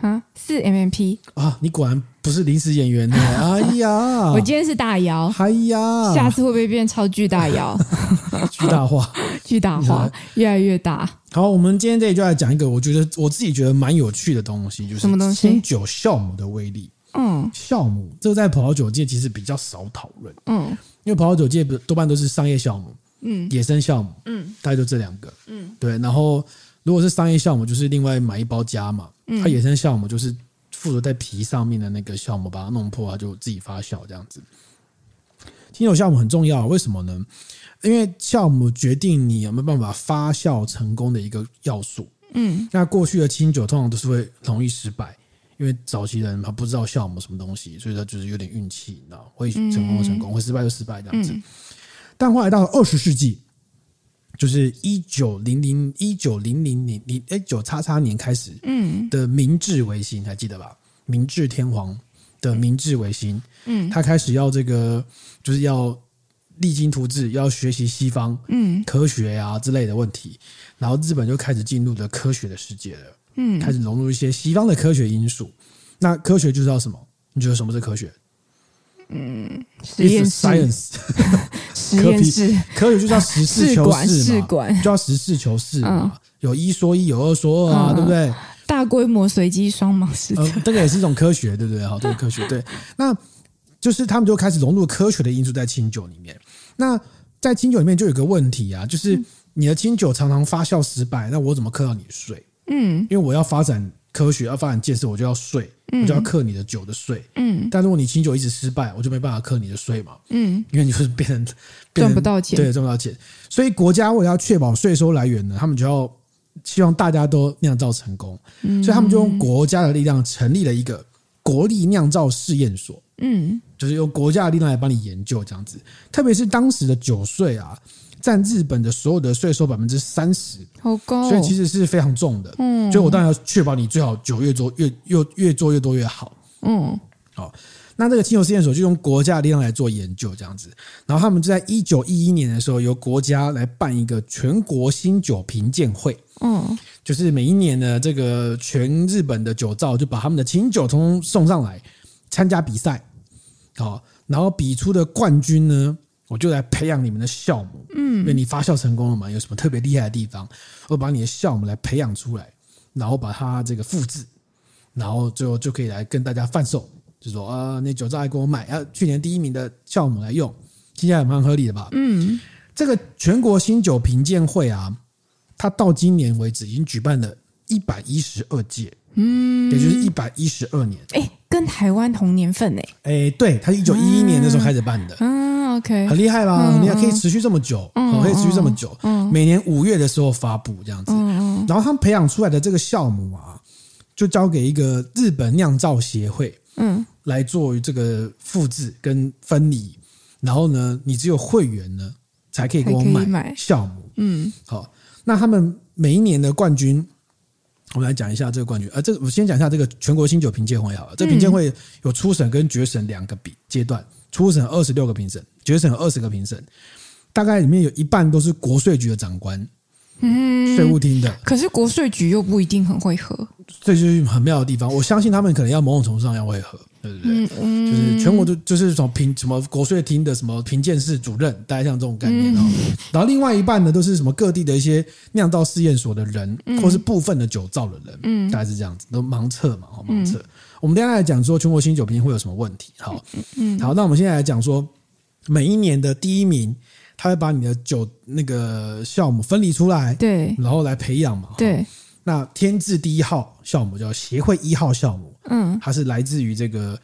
B: 啊，四 MMP
A: 啊！你果然不是临时演员呢！<laughs> 哎呀，
B: 我今天是大姚。
A: 哎呀，
B: 下次会不会变超巨大姚？<laughs>
A: 巨大化，<laughs>
B: 巨大化，越来越大。
A: 好，我们今天这里就来讲一个，我觉得我自己觉得蛮有趣的东西，就是什么东西？清酒酵母的威力。嗯，酵母这个在葡萄酒界其实比较少讨论。嗯，因为葡萄酒界多半都是商业酵母，嗯，野生酵母，嗯，大概就这两个，嗯，对，然后。如果是商业酵母，就是另外买一包加嘛。它野生酵母就是附着在皮上面的那个酵母，把它弄破，它就自己发酵这样子。清酒酵母很重要，为什么呢？因为酵母决定你有没有办法发酵成功的一个要素。嗯，那过去的清酒通常都是会容易失败，因为早期人他不知道酵母什么东西，所以他就是有点运气，你知道，会成功就成功，会失败就失败这样子。但后来到了二十世纪。就是一九零零一九零零年零哎九叉叉年开始，嗯，的明治维新还记得吧？明治天皇的明治维新，嗯，他开始要这个就是要励精图治，要学习西方嗯科学啊之类的问题，然后日本就开始进入了科学的世界了，嗯，开始融入一些西方的科学因素。那科学就是要什么？你觉得什么是科学？
B: 嗯，实验室，science，<laughs> 实验室，
A: 科学就叫实事求是嘛，就叫实事求是嘛，有一说一，有二说二啊，对不对？
B: 大规模随机双盲实测，
A: 这个也是一种科学，对不对？好，这个科学，对，<laughs> 那就是他们就开始融入科学的因素在清酒里面。那在清酒里面就有个问题啊，就是你的清酒常常发酵失败，那我怎么克到你的税？嗯，因为我要发展。科学要发展建设，我就要税，我就要克你的酒的税。嗯，但如果你清酒一直失败，我就没办法克你的税嘛。嗯，因为你就是变成
B: 赚不到钱，
A: 对，赚不到钱。所以国家为了要确保税收来源呢，他们就要希望大家都酿造成功。嗯，所以他们就用国家的力量成立了一个国立酿造试验所。嗯，就是用国家的力量来帮你研究这样子。特别是当时的酒税啊。占日本的所有的税收百分之三十，
B: 好高，
A: 所以其实是非常重的。嗯，所以我当然要确保你最好酒越做越越越做越多越好。嗯，好，那这个清酒试验所就用国家的力量来做研究，这样子。然后他们就在一九一一年的时候，由国家来办一个全国新酒评鉴会。嗯，就是每一年呢，这个全日本的酒造就把他们的清酒通通送上来参加比赛。好，然后比出的冠军呢，我就来培养你们的酵母，嗯，因为你发酵成功了嘛，有什么特别厉害的地方，我把你的酵母来培养出来，然后把它这个复制，然后最后就可以来跟大家贩售，就说啊，那酒造来给我买啊，去年第一名的酵母来用，听起来蛮合理的吧？嗯，这个全国新酒评鉴会啊，它到今年为止已经举办了一百一十二届，嗯，也就是一百一十二年，
B: 哎，跟台湾同年份哎，
A: 哎，对，它是一九一一年的时候开始办的，嗯。
B: Okay,
A: 很厉害吧？你还可以持续这么久，可以持续这么久。每年五月的时候发布这样子，然后他们培养出来的这个酵母啊，就交给一个日本酿造协会，嗯，来做这个复制跟分离。然后呢，你只有会员呢才可以给我买酵母。嗯，好，那他们每一年的冠军，我们来讲一下这个冠军。呃，这个我先讲一下这个全国新酒评鉴会好了。这个评鉴会有初审跟决审两个比阶段。初审二十六个评审，决审二十个评审，大概里面有一半都是国税局的长官，嗯，税务厅的。
B: 可是国税局又不一定很会合，
A: 这就是很妙的地方。我相信他们可能要某种程度上要会合，对不对？嗯嗯，就是全国都就是什么评什么国税厅的什么评鉴室主任，大概像这种概念哦。然后另外一半呢，都是什么各地的一些酿造试验所的人，或是部分的酒造的人，嗯，大概是这样子，都盲测嘛，盲测。我们接下来讲说全国新酒评会有什么问题？好，嗯，好，那我们现在来讲说，每一年的第一名，他会把你的酒那个酵母分离出来，对，然后来培养嘛，对。那天字第一号酵母叫协会一号酵母，嗯，它是来自于这个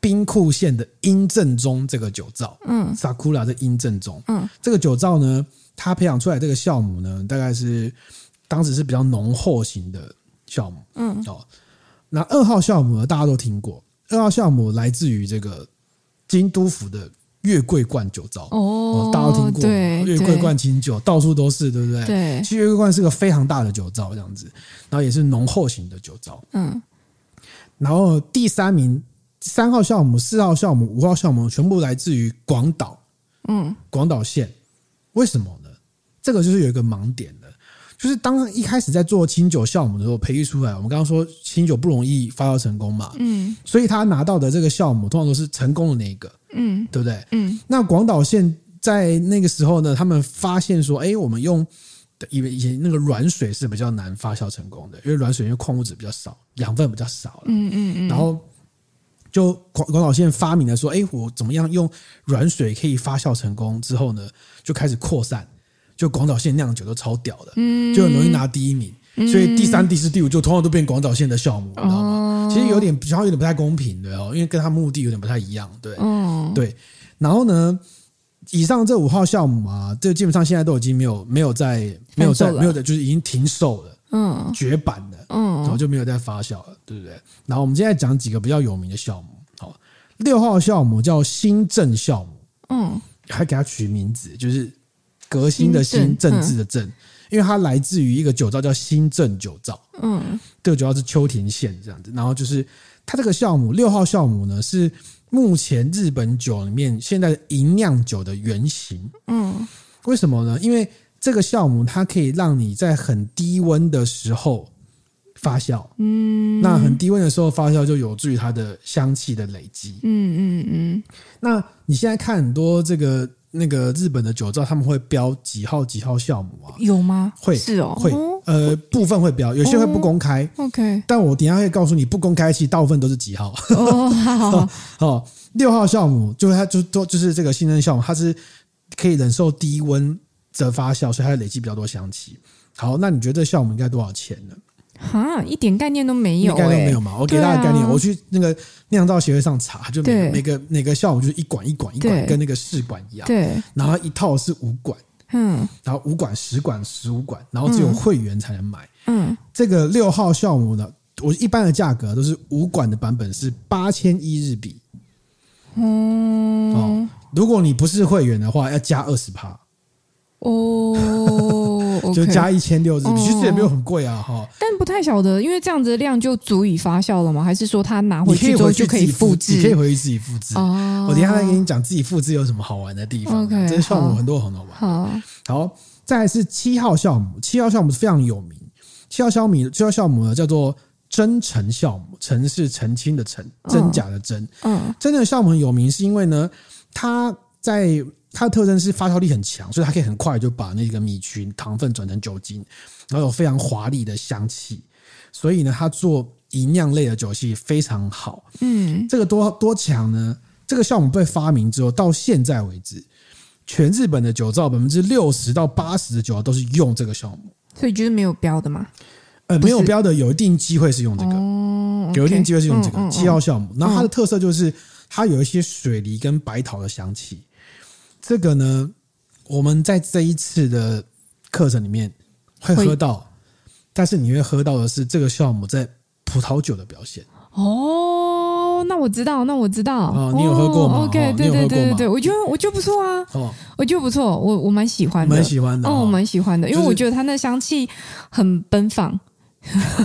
A: 兵库县的英正宗这个酒造，嗯，Sakura 的英正宗，嗯，这个酒造呢，它培养出来这个酵母呢，大概是当时是比较浓厚型的酵母，嗯，哦。那二号酵母呢？大家都听过。二号酵母来自于这个京都府的月桂冠酒糟哦，大家都听过。月桂冠清酒到处都是，对不对？对。其实月桂冠是个非常大的酒糟，这样子，然后也是浓厚型的酒糟。嗯。然后第三名，三号酵母、四号酵母、五号酵母全部来自于广岛。嗯。广岛县，为什么呢？这个就是有一个盲点的，就是当一开始在做清酒酵母的时候，培育出来，我们刚刚说清酒不容易发酵成功嘛，嗯，所以他拿到的这个酵母通常都是成功的那一个，嗯，对不对？嗯，那广岛县在那个时候呢，他们发现说，哎，我们用以为以前那个软水是比较难发酵成功的，因为软水因为矿物质比较少，养分比较少了，嗯嗯嗯，然后。就广广岛县发明了说，哎，我怎么样用软水可以发酵成功？之后呢，就开始扩散。就广岛县酿酒都超屌的，嗯，就很容易拿第一名。所以第三、第四、第五就通常都变广岛县的酵母，你知道吗？其实有点，好像有点不太公平，对哦，因为跟他目的有点不太一样，对，对。然后呢，以上这五号酵母啊，这基本上现在都已经没有没有在没有在没有的，就是已经停售了，嗯，绝版的。嗯，然后就没有再发酵了，对不对？然后我们现在讲几个比较有名的酵母，好，六号酵母叫新政酵母，嗯，还给它取名字，就是革新的新政治的政，因为它来自于一个酒造叫新政酒造，嗯，这个酒造是秋田县这样子。然后就是它这个酵母六号酵母呢，是目前日本酒里面现在银酿酒的原型，嗯，为什么呢？因为这个酵母它可以让你在很低温的时候。发酵，嗯，那很低温的时候发酵就有助于它的香气的累积，嗯嗯嗯。那你现在看很多这个那个日本的酒造，他们会标几号几号酵母啊？
B: 有吗？
A: 会
B: 是哦，
A: 会呃部分会标，有些会不公开。OK，但我等下会告诉你，不公开其实大部分都是几号。哦，好，好，<laughs> 六号酵母就是它就都就是这个新生酵母，它是可以忍受低温则发酵，所以它累积比较多香气。好，那你觉得这酵母应该多少钱呢？
B: 哈，一点概念都没有，
A: 概念都没有嘛？我给大家概念，啊、我去那个酿造协会上查，就每个每个每个酵母就是一管一管一管，跟那个试管一样。对，然后一套是五管，嗯，然后五管、十管、十五管，然后只有会员才能买。嗯，这个六号酵母呢，我一般的价格都是五管的版本是八千一日币。嗯，哦，如果你不是会员的话，要加二十趴。哦，就加一千六日币，其实也没有很贵啊，哈。
B: 但不太晓得，因为这样子的量就足以发酵了吗？还是说他拿回去之后就可以复制？
A: 你可以回去自己复制。哦，我等一下再跟你讲自己复制有什么好玩的地方。OK，这些酵母很多很好玩。好，好，再来是七号项目，七号项目是非常有名。七号项目，七号项目呢叫做真诚项目，诚是澄清的澄，真假的真。嗯，真正的项目很有名是因为呢，它在。它的特征是发酵力很强，所以它可以很快就把那个米曲糖分转成酒精，然后有非常华丽的香气。所以呢，它做吟酿类的酒系非常好。嗯，这个多多强呢？这个酵母被发明之后，到现在为止，全日本的酒造百分之六十到八十的酒都是用这个酵母。
B: 所以就是没有标的吗？
A: 呃，没有标的有一定机会是用这个，哦 okay、有一定机会是用这个七号酵母。然后它的特色就是它有一些水梨跟白桃的香气。这个呢，我们在这一次的课程里面会喝到，但是你会喝到的是这个酵母在葡萄酒的表现。
B: 哦，那我知道，那我知道。
A: 哦，你有喝过吗
B: ？OK，对对对对对，我觉得我觉得不错啊。哦，我觉得不错，我我蛮喜欢的，
A: 蛮喜欢的。
B: 哦，我蛮喜欢的，因为我觉得它那香气很奔放，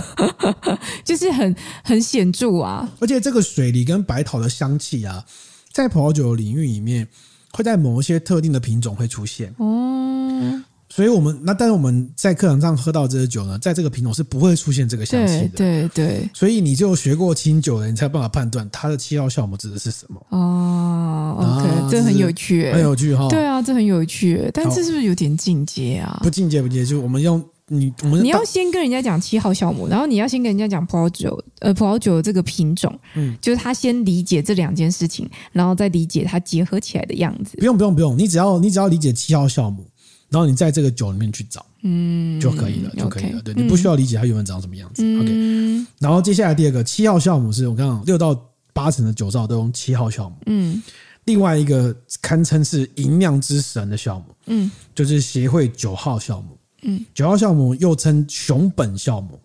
B: <laughs> 就是很很显著啊。
A: 而且这个水梨跟白桃的香气啊，在葡萄酒的领域里面。会在某一些特定的品种会出现哦，所以我们那但是我们在课堂上喝到这些酒呢，在这个品种是不会出现这个香气的，
B: 对对对。
A: 所以你就学过清酒的，你才有办法判断它的七号酵母指的是什么
B: 哦。OK，这很有趣，
A: 很有趣哈。
B: 对啊，这很有趣，但这是不是有点进阶啊？
A: 不进阶不进阶，就我们用。你我们
B: 你要先跟人家讲七号酵母，然后你要先跟人家讲葡萄酒，呃，葡萄酒的这个品种，嗯，就是他先理解这两件事情，然后再理解它结合起来的样子。
A: 不用不用不用，你只要你只要理解七号酵母，然后你在这个酒里面去找，嗯，就可以了，就可以了。Okay, 对，你不需要理解它原本长什么样子。嗯、OK，然后接下来第二个七号酵母是我刚刚六到八成的酒造都用七号酵母，嗯，另外一个堪称是银酿之神的酵母，嗯，就是协会九号酵母。嗯，九号酵母又称熊本酵母，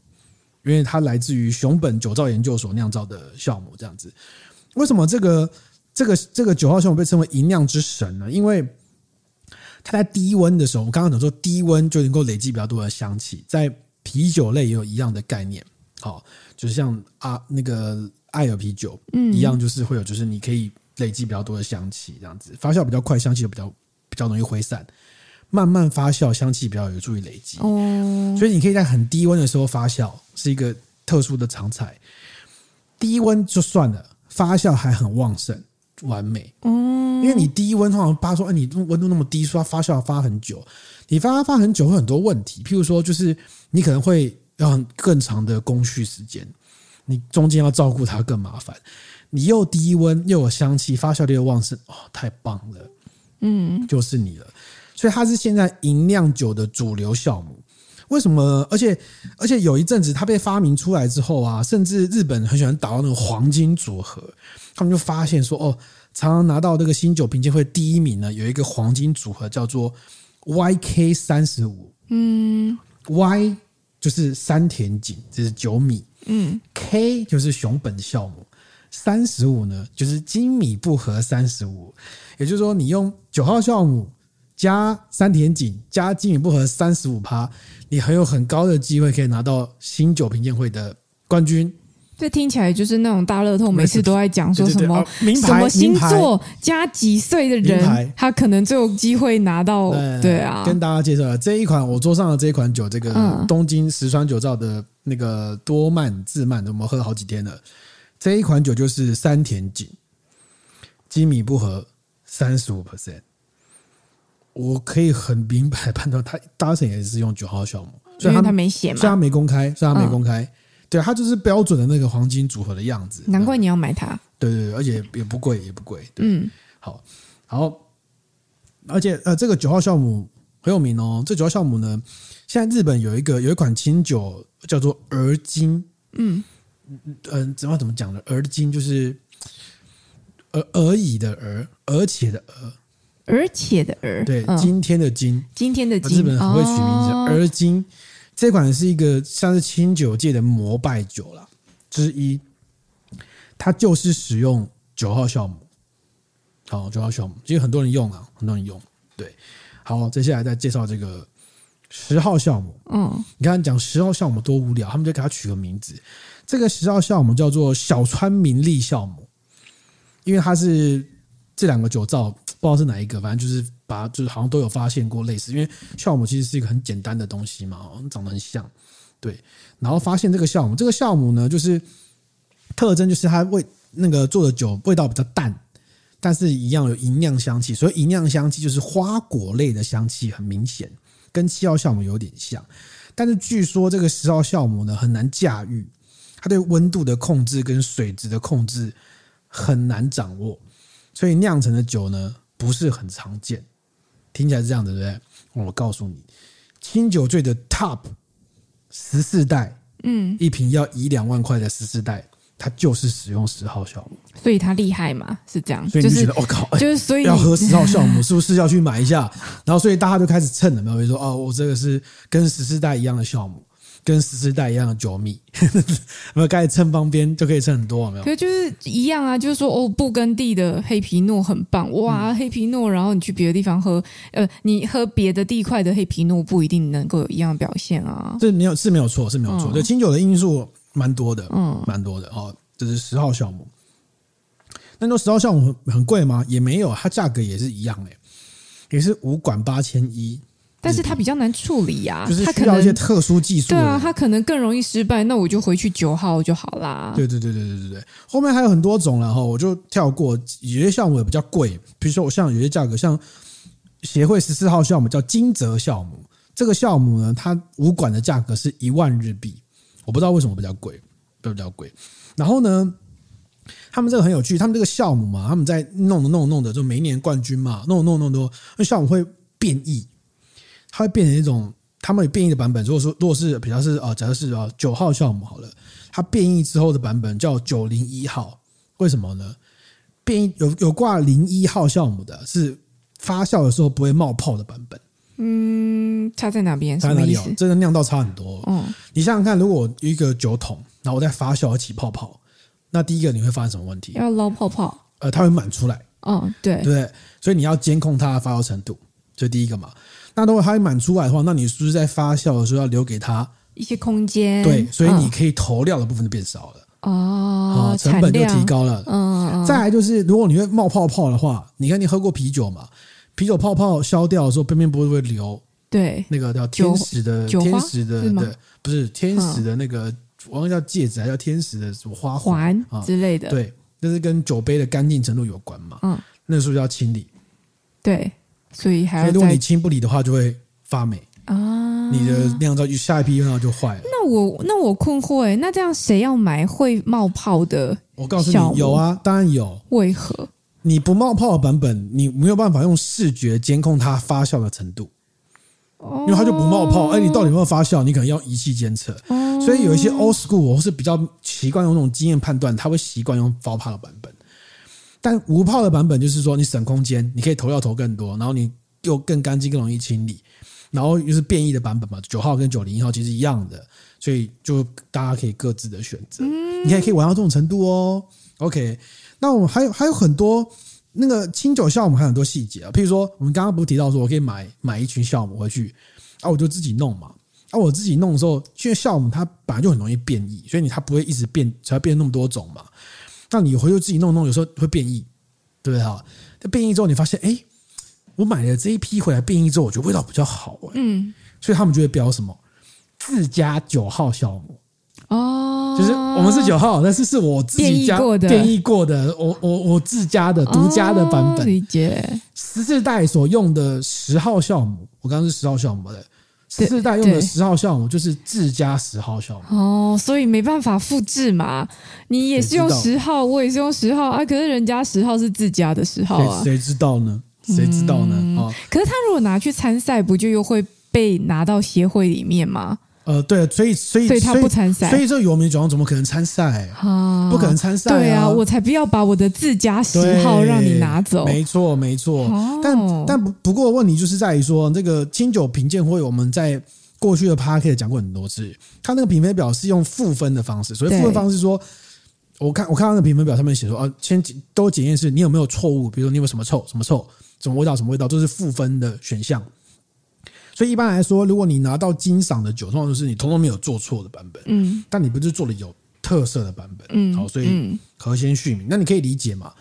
A: 因为它来自于熊本酒造研究所酿造的酵母。这样子，为什么这个这个这个九号酵母被称为银酿之神呢？因为它在低温的时候，我刚刚讲说低温就能够累积比较多的香气，在啤酒类也有一样的概念。好，就是像啊那个爱尔啤酒，嗯，一样就是会有，就是你可以累积比较多的香气，这样子发酵比较快，香气就比较比较容易挥散。慢慢发酵，香气比较有助于累积。
B: 哦，
A: 所以你可以在很低温的时候发酵，是一个特殊的常菜。低温就算了，发酵还很旺盛，完美。
B: 哦，
A: 因为你低温通常发说，哎，你温度那么低，说发酵发很久，你发发很久会很多问题。譬如说，就是你可能会要更长的工序时间，你中间要照顾它更麻烦。你又低温又有香气，发酵力又旺盛，哦，太棒了，
B: 嗯，
A: 就是你了。所以它是现在银酿酒的主流酵母。为什么？而且而且有一阵子它被发明出来之后啊，甚至日本很喜欢打到那个黄金组合，他们就发现说，哦，常常拿到这个新酒评鉴会第一名呢，有一个黄金组合叫做 YK 三十五，
B: 嗯
A: ，Y 就是山田井，这是酒米，
B: 嗯
A: ，K 就是熊本酵母。三十五呢，就是精米不合三十五，也就是说，你用九号酵母加三田井加金米步合三十五趴，你很有很高的机会可以拿到新酒评鉴会的冠军。
B: 这听起来就是那种大乐透，每次都在讲说什
A: 么
B: 什么星座加几岁的人，他可能最有机会拿到。对啊，
A: 跟大家介绍这一款我桌上的这一款酒，这个东京石川酒造的那个多曼自曼，我们喝了好几天了。这一款酒就是三田井，基米步合三十五 percent，我可以很明白判断，他大成也是用九号酵母，
B: 所以他没写嘛，
A: 虽然他没公开，虽然他没公开，对，他就是标准的那个黄金组合的样子。
B: 难怪你要买它，
A: 对对对，而且也不贵，也不贵。
B: 嗯，
A: 好，好，而且呃，这个九号酵母很有名哦。这九号酵母呢，现在日本有一个有一款清酒叫做儿金，嗯。嗯，怎么怎么讲呢？而今就是而而已的而，而且的而，
B: 而且的而，
A: 对，今天的今，
B: 今天的今，
A: 日本很会取名字。而今这款是一个像是清酒界的膜拜酒啦之一，它就是使用九号酵母。好，九号酵母，其实很多人用啊，很多人用。对，好，接下来再介绍这个十号酵母。嗯，你看讲十号酵母多无聊，他们就给它取个名字。这个十号酵母叫做小川明利酵母，因为它是这两个酒造不知道是哪一个，反正就是把就是好像都有发现过类似。因为酵母其实是一个很简单的东西嘛，长得很像，对。然后发现这个酵母，这个酵母呢，就是特征就是它味那个做的酒味道比较淡，但是一样有银酿香气，所以银酿香气就是花果类的香气很明显，跟七号酵母有点像。但是据说这个十号酵母呢很难驾驭。它对温度的控制跟水质的控制很难掌握，所以酿成的酒呢不是很常见。听起来是这样的，对不对？我告诉你，清酒醉的 Top 十四代，嗯，一瓶要一两万块的十四代，它就是使用十号酵母，
B: 所以它厉害嘛？是这样，
A: 所以你就觉得我、就是哦、靠，
B: 就是所以
A: 要喝十号酵母，是不是要去买一下？然后所以大家就开始蹭了，比如说哦，我这个是跟十四代一样的酵母。跟十四代一样的酒米，没有开始蹭方边就可以蹭很多，有没有？
B: 可是就是一样啊，就是说哦，布根地的黑皮诺很棒哇，嗯、黑皮诺，然后你去别的地方喝，呃，你喝别的地块的黑皮诺不一定能够有一样的表现啊。
A: 这没有是没有错，是没有错。对、嗯，清酒的因素蛮多的，嗯，蛮多的哦。这是十号酵母，那说十号酵母很很贵吗？也没有，它价格也是一样诶，也是五管八千一。
B: 但是它比较难处理呀、啊，
A: 就是需要一些特殊技术。
B: 对啊，它可能更容易失败。那我就回去九号就好啦。
A: 对对对对对对对，后面还有很多种了哈，我就跳过。有些项目也比较贵，比如说我像有些价格，像协会十四号项目叫金泽项目，这个项目呢，它武馆的价格是一万日币，我不知道为什么比较贵，比较贵。然后呢，他们这个很有趣，他们这个项目嘛，他们在弄的弄的弄的，就每一年冠军嘛，弄弄弄多，那项目会变异。它会变成一种，他们有变异的版本。如果说，如果是比较是啊，假设是啊九号酵母好了，它变异之后的版本叫九零一号。为什么呢？变异有有挂零一号酵母的，是发酵的时候不会冒泡的版本。
B: 嗯，差在哪边？
A: 差在哪里哦？真的酿到差很多。嗯，你想想看，如果一个酒桶，然后我在发酵起泡泡，那第一个你会发生什么问题？
B: 要捞泡泡。
A: 呃，它会满出来。
B: 哦，对
A: 对，所以你要监控它的发酵程度，这第一个嘛。那如果它满出来的话，那你是不是在发酵的时候要留给它
B: 一些空间？
A: 对，所以你可以投料的部分就变少了
B: 哦，
A: 成本就提高了。嗯，再来就是，如果你会冒泡泡的话，你看你喝过啤酒嘛？啤酒泡泡消掉的时候，边边不会会流。
B: 对，
A: 那个叫天使的天使的对，不是天使的那个，我忘记叫戒指，还叫天使的什么花环
B: 啊之类的。
A: 对，那是跟酒杯的干净程度有关嘛。嗯，那是不是要清理？
B: 对，所以还要。
A: 如果你清不理的话，就会发霉啊。你的酿造就下一批酿造就坏了。
B: 那我那我困惑哎，那这样谁要买会冒泡的？
A: 我告诉你，有啊，当然有。
B: 为何？
A: 你不冒泡的版本，你没有办法用视觉监控它发酵的程度。因为它就不冒泡，哎，你到底有没有发酵？你可能要仪器监测。所以有一些 old school 我是比较习惯用那种经验判断，他会习惯用发泡的版本。但无泡的版本就是说，你省空间，你可以投料投更多，然后你又更干净、更容易清理。然后又是变异的版本嘛，九号跟九零一号其实一样的，所以就大家可以各自的选择。你也可以玩到这种程度哦。OK，那我们还有还有很多。那个清酒酵母还有很多细节啊，譬如说我们刚刚不是提到说，我可以买买一群酵母回去，啊，我就自己弄嘛。啊，我自己弄的时候，因为酵母它本来就很容易变异，所以你它不会一直变，才会变那么多种嘛。那你回去自己弄弄，有时候会变异，对不对啊？那变异之后，你发现，哎，我买了这一批回来变异之后，我觉得味道比较好，嗯，所以他们就会标什么自家九号酵母。哦，就是我们是九号，但是是我自己家变异过的，我我我自家的独家的版本。理解。十四代所用的十号酵母，我刚刚是十号酵母的，十四代用的十号酵母就是自家十号酵母。
B: 哦，所以没办法复制嘛？你也是用十号，我也是用十号啊，可是人家十号是自家的十号啊，
A: 谁知道呢？谁知道呢？啊，
B: 可是他如果拿去参赛，不就又会被拿到协会里面吗？
A: 呃，对，所以所以
B: 所以他不参赛，
A: 所以这个有名酒庄怎么可能参赛？啊，不可能参赛，啊。
B: 对啊，我才不要把我的自家喜好让你拿走。
A: 没错，没错。哦、但但不不过问题就是在于说，这个清酒评鉴会，我们在过去的 p a r k e t 讲过很多次，他那个评分表是用负分的方式，所以负分方式说，我看我看到那个评分表上面写说，啊，先都检验是你有没有错误，比如说你有没有什么臭，什么臭，什么味道，什么味道，都是负分的选项。所以一般来说，如果你拿到金赏的酒，通常都是你通通没有做错的版本。嗯，但你不是做了有特色的版本。嗯，好，所以和先续名，那你可以理解嘛？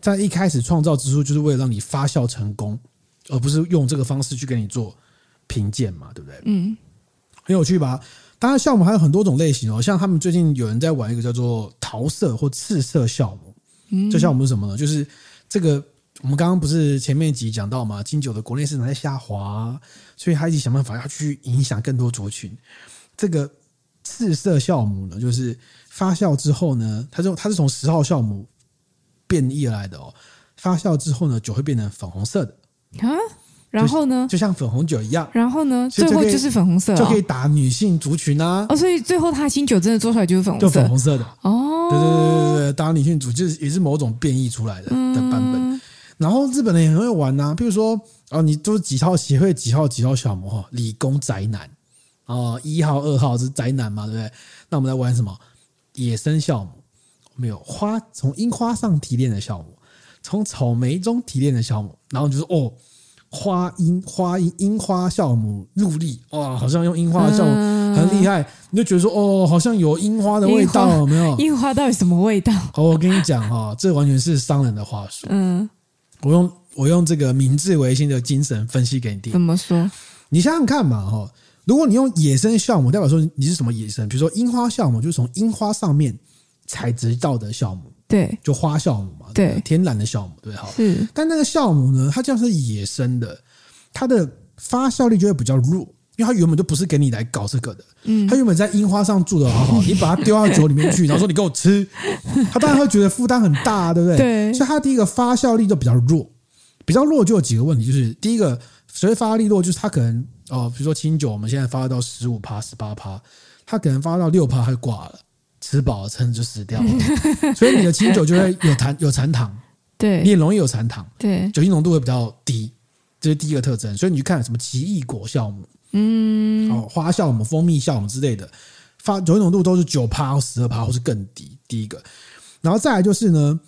A: 在一开始创造之初，就是为了让你发酵成功，而不是用这个方式去给你做评鉴嘛，对不对？嗯，很有趣吧？当然，酵母还有很多种类型哦，像他们最近有人在玩一个叫做桃色或赤色酵母。嗯，这酵母是什么呢？就是这个。我们刚刚不是前面一集讲到嘛，金酒的国内市场在下滑，所以他一直想办法要去影响更多族群。这个赤色酵母呢，就是发酵之后呢，它就它是从十号酵母变异而来的哦。发酵之后呢，酒会变成粉红色的啊。
B: 然后呢，
A: 就像粉红酒一样。
B: 然后呢，最后就是粉红色，
A: 就可以打女性族群啊。
B: 哦，所以最后它金酒真的做出来就是粉红色，
A: 就粉红色的哦。对对对对对，打女性族就是也是某种变异出来的的版本。然后日本人也很会玩呐、啊，比如说啊，你都是几号协会几号几号酵母哈，理工宅男啊，一号二号是宅男嘛，对不对？那我们来玩什么野生酵母？没有花，从樱花上提炼的酵母，从草莓中提炼的酵母，然后就是哦，花樱花樱樱花酵母入力哇，好像用樱花酵母很厉害，你就觉得说哦，好像有樱花的味道，有没有？
B: 樱花到底什么味道？
A: 好，我跟你讲哈，这完全是商人的话术。嗯。我用我用这个明治维新的精神分析给你听。
B: 怎么说？
A: 你想想看嘛，哈！如果你用野生酵母，代表说你是什么野生？比如说樱花酵母，就是从樱花上面采集到的酵母，
B: 对，
A: 就花酵母嘛，对，对，天然的酵母，对，好。是。但那个酵母呢，它这样是野生的，它的发酵力就会比较弱，因为它原本就不是给你来搞这个的。嗯。它原本在樱花上住的好好，你把它丢到酒里面去，<laughs> 然后说你给我吃，他当然会觉得负担很大，对不对？对。所以它第一个发酵力就比较弱。比较弱就有几个问题，就是第一个，所谓发酵力弱，就是它可能哦，比如说清酒，我们现在发到十五趴、十八趴，它可能发到六趴，它就挂了，吃饱了撑就死掉了。<laughs> 所以你的清酒就会有残有残糖，对，你也容易有残糖，对，酒精浓度会比较低，这是第一个特征。所以你去看什么奇异果酵母，嗯，哦，花酵母、蜂蜜酵母之类的，发酒精浓度都是九趴十二趴，或是更低。第一个，然后再来就是呢，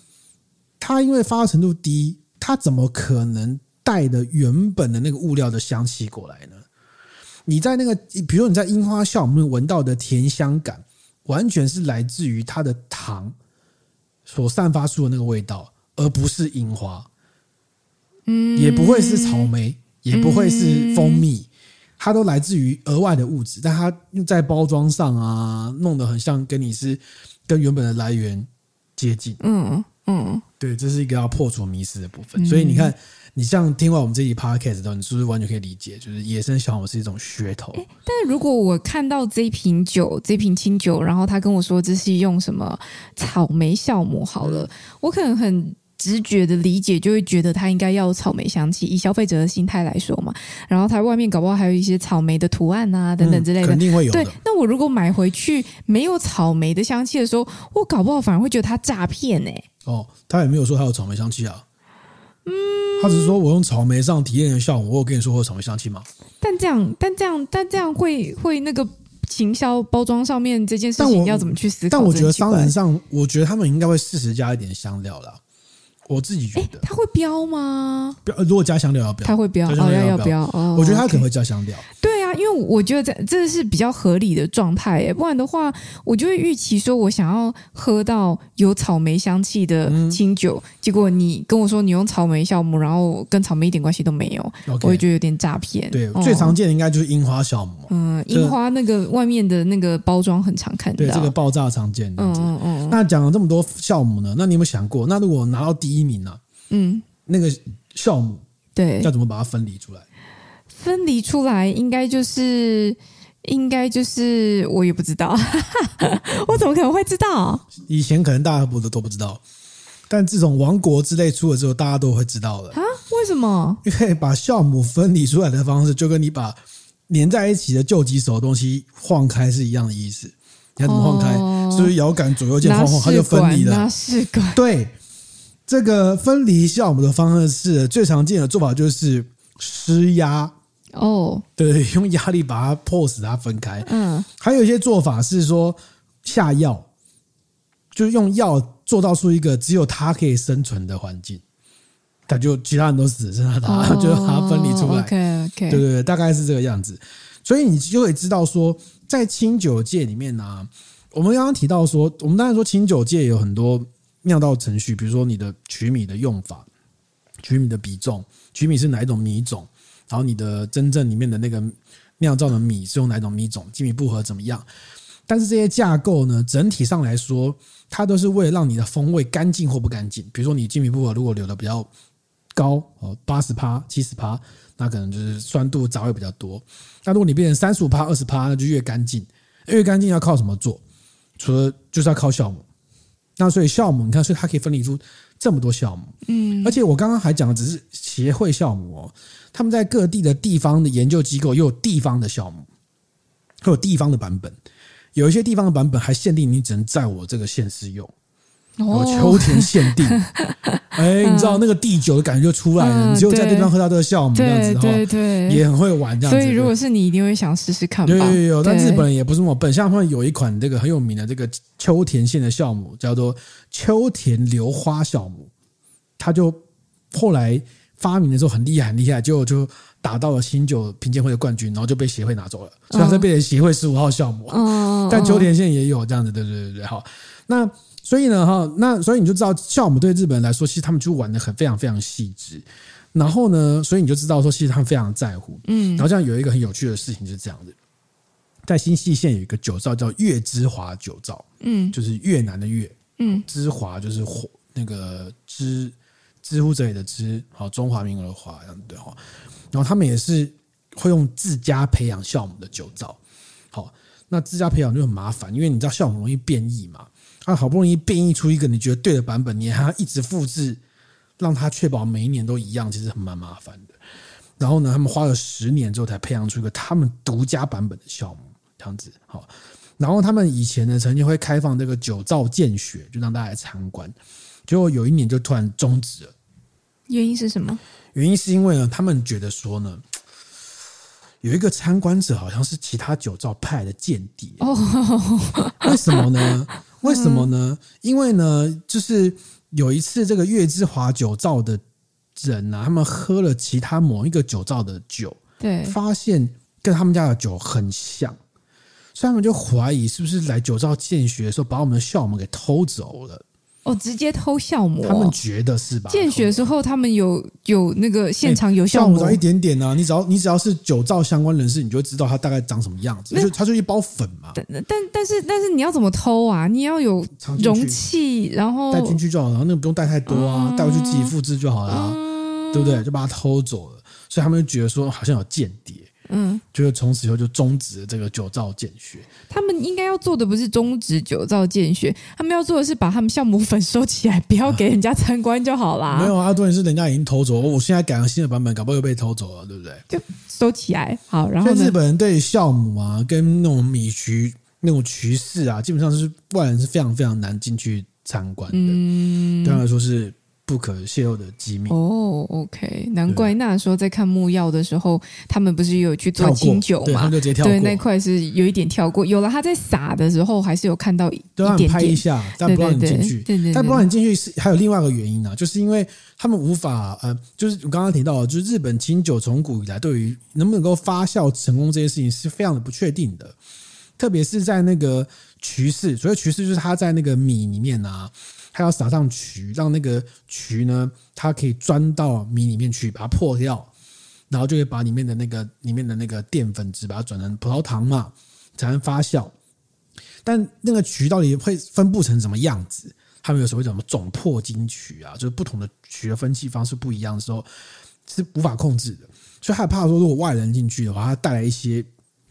A: 它因为发酵程度低。它怎么可能带的原本的那个物料的香气过来呢？你在那个，比如说你在樱花酵母闻到的甜香感，完全是来自于它的糖所散发出的那个味道，而不是樱花。嗯，也不会是草莓，也不会是蜂蜜，它都来自于额外的物质，但它用在包装上啊，弄得很像跟你是跟原本的来源接近。嗯嗯，对，这是一个要破除迷失的部分。所以你看。你像听完我们这一 podcast 的，你是不是完全可以理解，就是野生酵母是一种噱头？
B: 但是如果我看到这瓶酒，这瓶清酒，然后他跟我说这是用什么草莓酵母，好了，嗯、我可能很直觉的理解，就会觉得它应该要有草莓香气。以消费者的心态来说嘛，然后它外面搞不好还有一些草莓的图案啊，等等之类的，
A: 嗯、肯定会有的。
B: 对，那我如果买回去没有草莓的香气的时候，我搞不好反而会觉得它诈骗呢。
A: 哦，他也没有说它有草莓香气啊。嗯，他只是说我用草莓上体验的效果，我有跟你说过草莓香气吗？
B: 但这样，但这样，但这样会会那个行销包装上面这件事情要怎么去思考？
A: 但我觉得商人上，我觉得他们应该会适时加一点香料啦。我自己觉得，
B: 他会标吗？
A: 标，如果加香料要标，
B: 他会标，哦要要标哦。
A: 我觉得他可能会加香料。
B: 对啊，因为我觉得这这是比较合理的状态诶，不然的话，我就会预期说我想要喝到有草莓香气的清酒，结果你跟我说你用草莓酵母，然后跟草莓一点关系都没有，我会觉得有点诈骗。
A: 对，最常见的应该就是樱花酵母。
B: 嗯，樱花那个外面的那个包装很常看到。
A: 对，这个爆炸常见。嗯嗯嗯。那讲了这么多酵母呢？那你有没有想过，那如果拿到第一名呢？嗯，那个酵母对，要怎么把它分离出来？
B: 分离出来应该就是，应该就是我也不知道，<laughs> 我怎么可能会知道？
A: 以前可能大家不都都不知道，但自从王国之泪出了之后，大家都会知道了啊？
B: 为什么？
A: 因为把酵母分离出来的方式，就跟你把粘在一起的旧几手的东西晃开是一样的意思。你看怎么晃开？哦、是不是摇杆左右键晃晃，它就分离了？
B: 试管
A: 对。这个分离酵母的方式是最常见的做法，就是施压哦，对，用压力把它迫使它分开。嗯，还有一些做法是说下药，就用药做到出一个只有它可以生存的环境，它就其他人都死，剩下它，哦、<laughs> 就把它分离出来。
B: OK OK，
A: 对对对，大概是这个样子。所以你就会知道说，在清酒界里面呢、啊，我们刚刚提到说，我们当然说清酒界有很多。酿造程序，比如说你的曲米的用法、曲米的比重、曲米是哪一种米种，然后你的真正里面的那个酿造的米是用哪一种米种，精米布合怎么样？但是这些架构呢，整体上来说，它都是为了让你的风味干净或不干净。比如说你精米布合如果留的比较高哦，八十趴、七十趴，那可能就是酸度杂味比较多。那如果你变成三十五趴、二十趴，那就越干净。越干净要靠什么做？除了就是要靠酵母。那所以酵母，你看，所以它可以分离出这么多酵母，嗯，而且我刚刚还讲的只是协会酵母哦，他们在各地的地方的研究机构又有地方的项目，会有地方的版本，有一些地方的版本还限定你只能在我这个县市用。哦，秋田限定，<laughs> 哎，你知道那个地酒的感觉就出来了。你只有在地方喝到这个酵母这样子，对对，也很会玩这样子。
B: 所以如果是你，一定会想试试看。
A: 有有有，但日本人也不是那么笨，像他们有一款这个很有名的这个秋田县的酵母，叫做秋田流花酵母。他就后来发明的时候很厉害很厉害，就就打到了新酒评鉴会的冠军，然后就被协会拿走了，所以它变成协会十五号酵母。嗯，但秋田县也有这样子，对对对对，好，那。所以呢，哈，那所以你就知道酵母对日本人来说，其实他们就玩的很非常非常细致。然后呢，所以你就知道说，其实他们非常在乎。嗯，然后这样有一个很有趣的事情就是这样子，在新细县有一个酒造叫月之华酒造，嗯，就是越南的月，嗯，之华就是火那个之知乎者也的知，好，中华民国的华，这样对哈。然后他们也是会用自家培养酵母的酒造，好，那自家培养就很麻烦，因为你知道酵母容易变异嘛。他好不容易变异出一个你觉得对的版本，你还要一直复制，让它确保每一年都一样，其实很蛮麻烦的。然后呢，他们花了十年之后才培养出一个他们独家版本的酵母，这样子好。然后他们以前呢，曾经会开放这个酒造见学，就让大家来参观。结果有一年就突然终止了，
B: 原因是什么？
A: 原因是因为呢，他们觉得说呢。<tsk> 有一个参观者好像是其他酒造派的间谍哦，为什么呢？<laughs> 为什么呢？因为呢，就是有一次这个月之华酒造的人啊，他们喝了其他某一个酒造的酒，对，发现跟他们家的酒很像，所以他们就怀疑是不是来酒造见学的时候把我们的酵母给偷走了。
B: 哦，直接偷酵母，
A: 他们觉得是吧？
B: 见血的时候，他们有有那个现场有
A: 酵
B: 母，
A: 母一点点啊。你只要你只要是酒造相关人士，你就会知道它大概长什么样子。就它就一包粉嘛。
B: 但但但是但是你要怎么偷啊？你要有容器，然后
A: 带进去就好了，然后那个不用带太多啊，带回去自己复制就好了，对不对？就把它偷走了，所以他们就觉得说好像有间谍。嗯，就是从此以后就终止了这个酒造见学。
B: 他们应该要做的不是终止酒造见学，他们要做的是把他们酵母粉收起来，不要给人家参观就好啦。啊、<laughs>
A: 没有啊，多人是人家已经偷走，我现在改了新的版本，搞不好又被偷走了，对不对？
B: 就收起来好。然后
A: 日本人对酵母啊，跟那种米曲那种曲式啊，基本上是外人是非常非常难进去参观的。嗯，对他来说是。不可泄露的机密
B: 哦，OK，难怪那时候在看木曜的时候，他们不是有去做清酒嘛？
A: 对，
B: 对，那块是有一点跳过。有了他在撒的时候，还是有看到一点点
A: 拍一下，但不让你进去。对对，但不让你进去是还有另外一个原因呢，就是因为他们无法呃，就是我刚刚提到，就是日本清酒从古以来对于能不能够发酵成功这件事情是非常的不确定的，特别是在那个曲式，所谓曲式就是它在那个米里面啊。它要撒上曲，让那个曲呢，它可以钻到米里面去，把它破掉，然后就会把里面的那个里面的那个淀粉质把它转成葡萄糖嘛，才能发酵。但那个曲到底会分布成什么样子？他们有所谓什么总破金曲啊，就是不同的曲的分析方式不一样的时候，是无法控制的。所以害怕说，如果外人进去的话，它带来一些。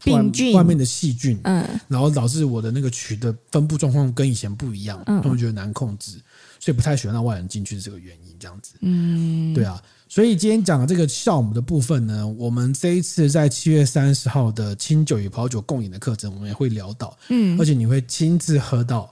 B: 病菌。
A: 外面的细菌，嗯，然后导致我的那个曲的分布状况跟以前不一样，嗯，他们觉得难控制，所以不太喜欢让外人进去，是这个原因，这样子，嗯，对啊，所以今天讲的这个酵母的部分呢，我们这一次在七月三十号的清酒与葡萄酒共饮的课程，我们也会聊到，嗯，而且你会亲自喝到。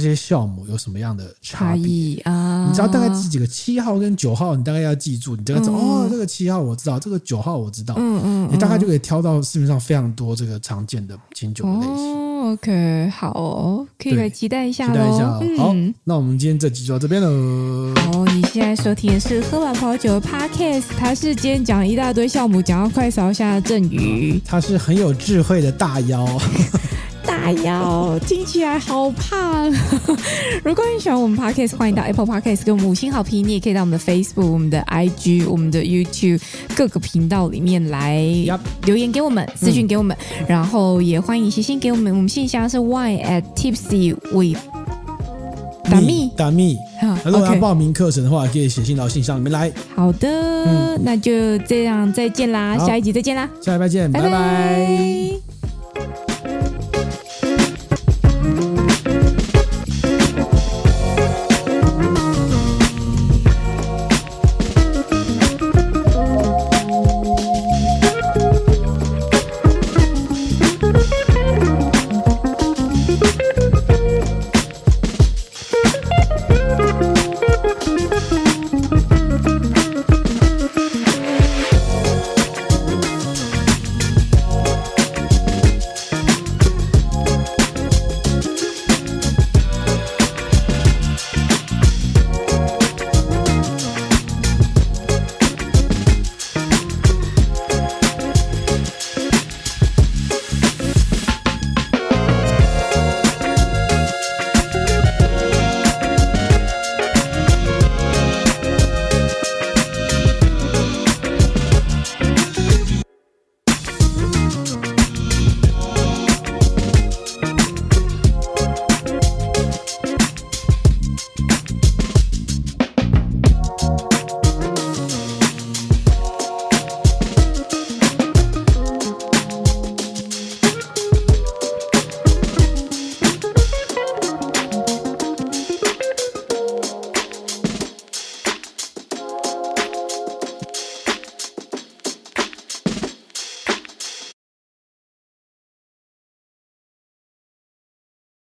A: 这些酵母有什么样的差异啊？你知道大概几几个七号跟九号，你大概要记住，你大概知道、嗯、哦，这个七号我知道，这个九号我知道，嗯嗯，你大概就可以挑到市面上非常多这个常见的清酒的类型。
B: 哦、OK，好哦，可以来期待一下，
A: 期待一下。好，嗯、那我们今天这集就到这边了。
B: 哦，你现在收听的是喝完葡萄酒的 Podcast，他是今天讲一大堆酵母，讲到快烧下的郑宇，
A: 他是很有智慧的大妖。
B: 大腰听起来好胖。如果你喜欢我们 Podcast，欢迎到 Apple Podcast 给我们五星好评。你也可以到我们的 Facebook、我们的 IG、我们的 YouTube 各个频道里面来留言给我们，私讯给我们。嗯、然后也欢迎写信给我们，我们信箱是 wine at tipsy with 达密
A: 打密。如果要报名课程的话，可以写信到信箱里面来。
B: 好的，嗯、那就这样，再见啦，下一集再见啦，
A: 下礼拜见，拜拜。拜拜。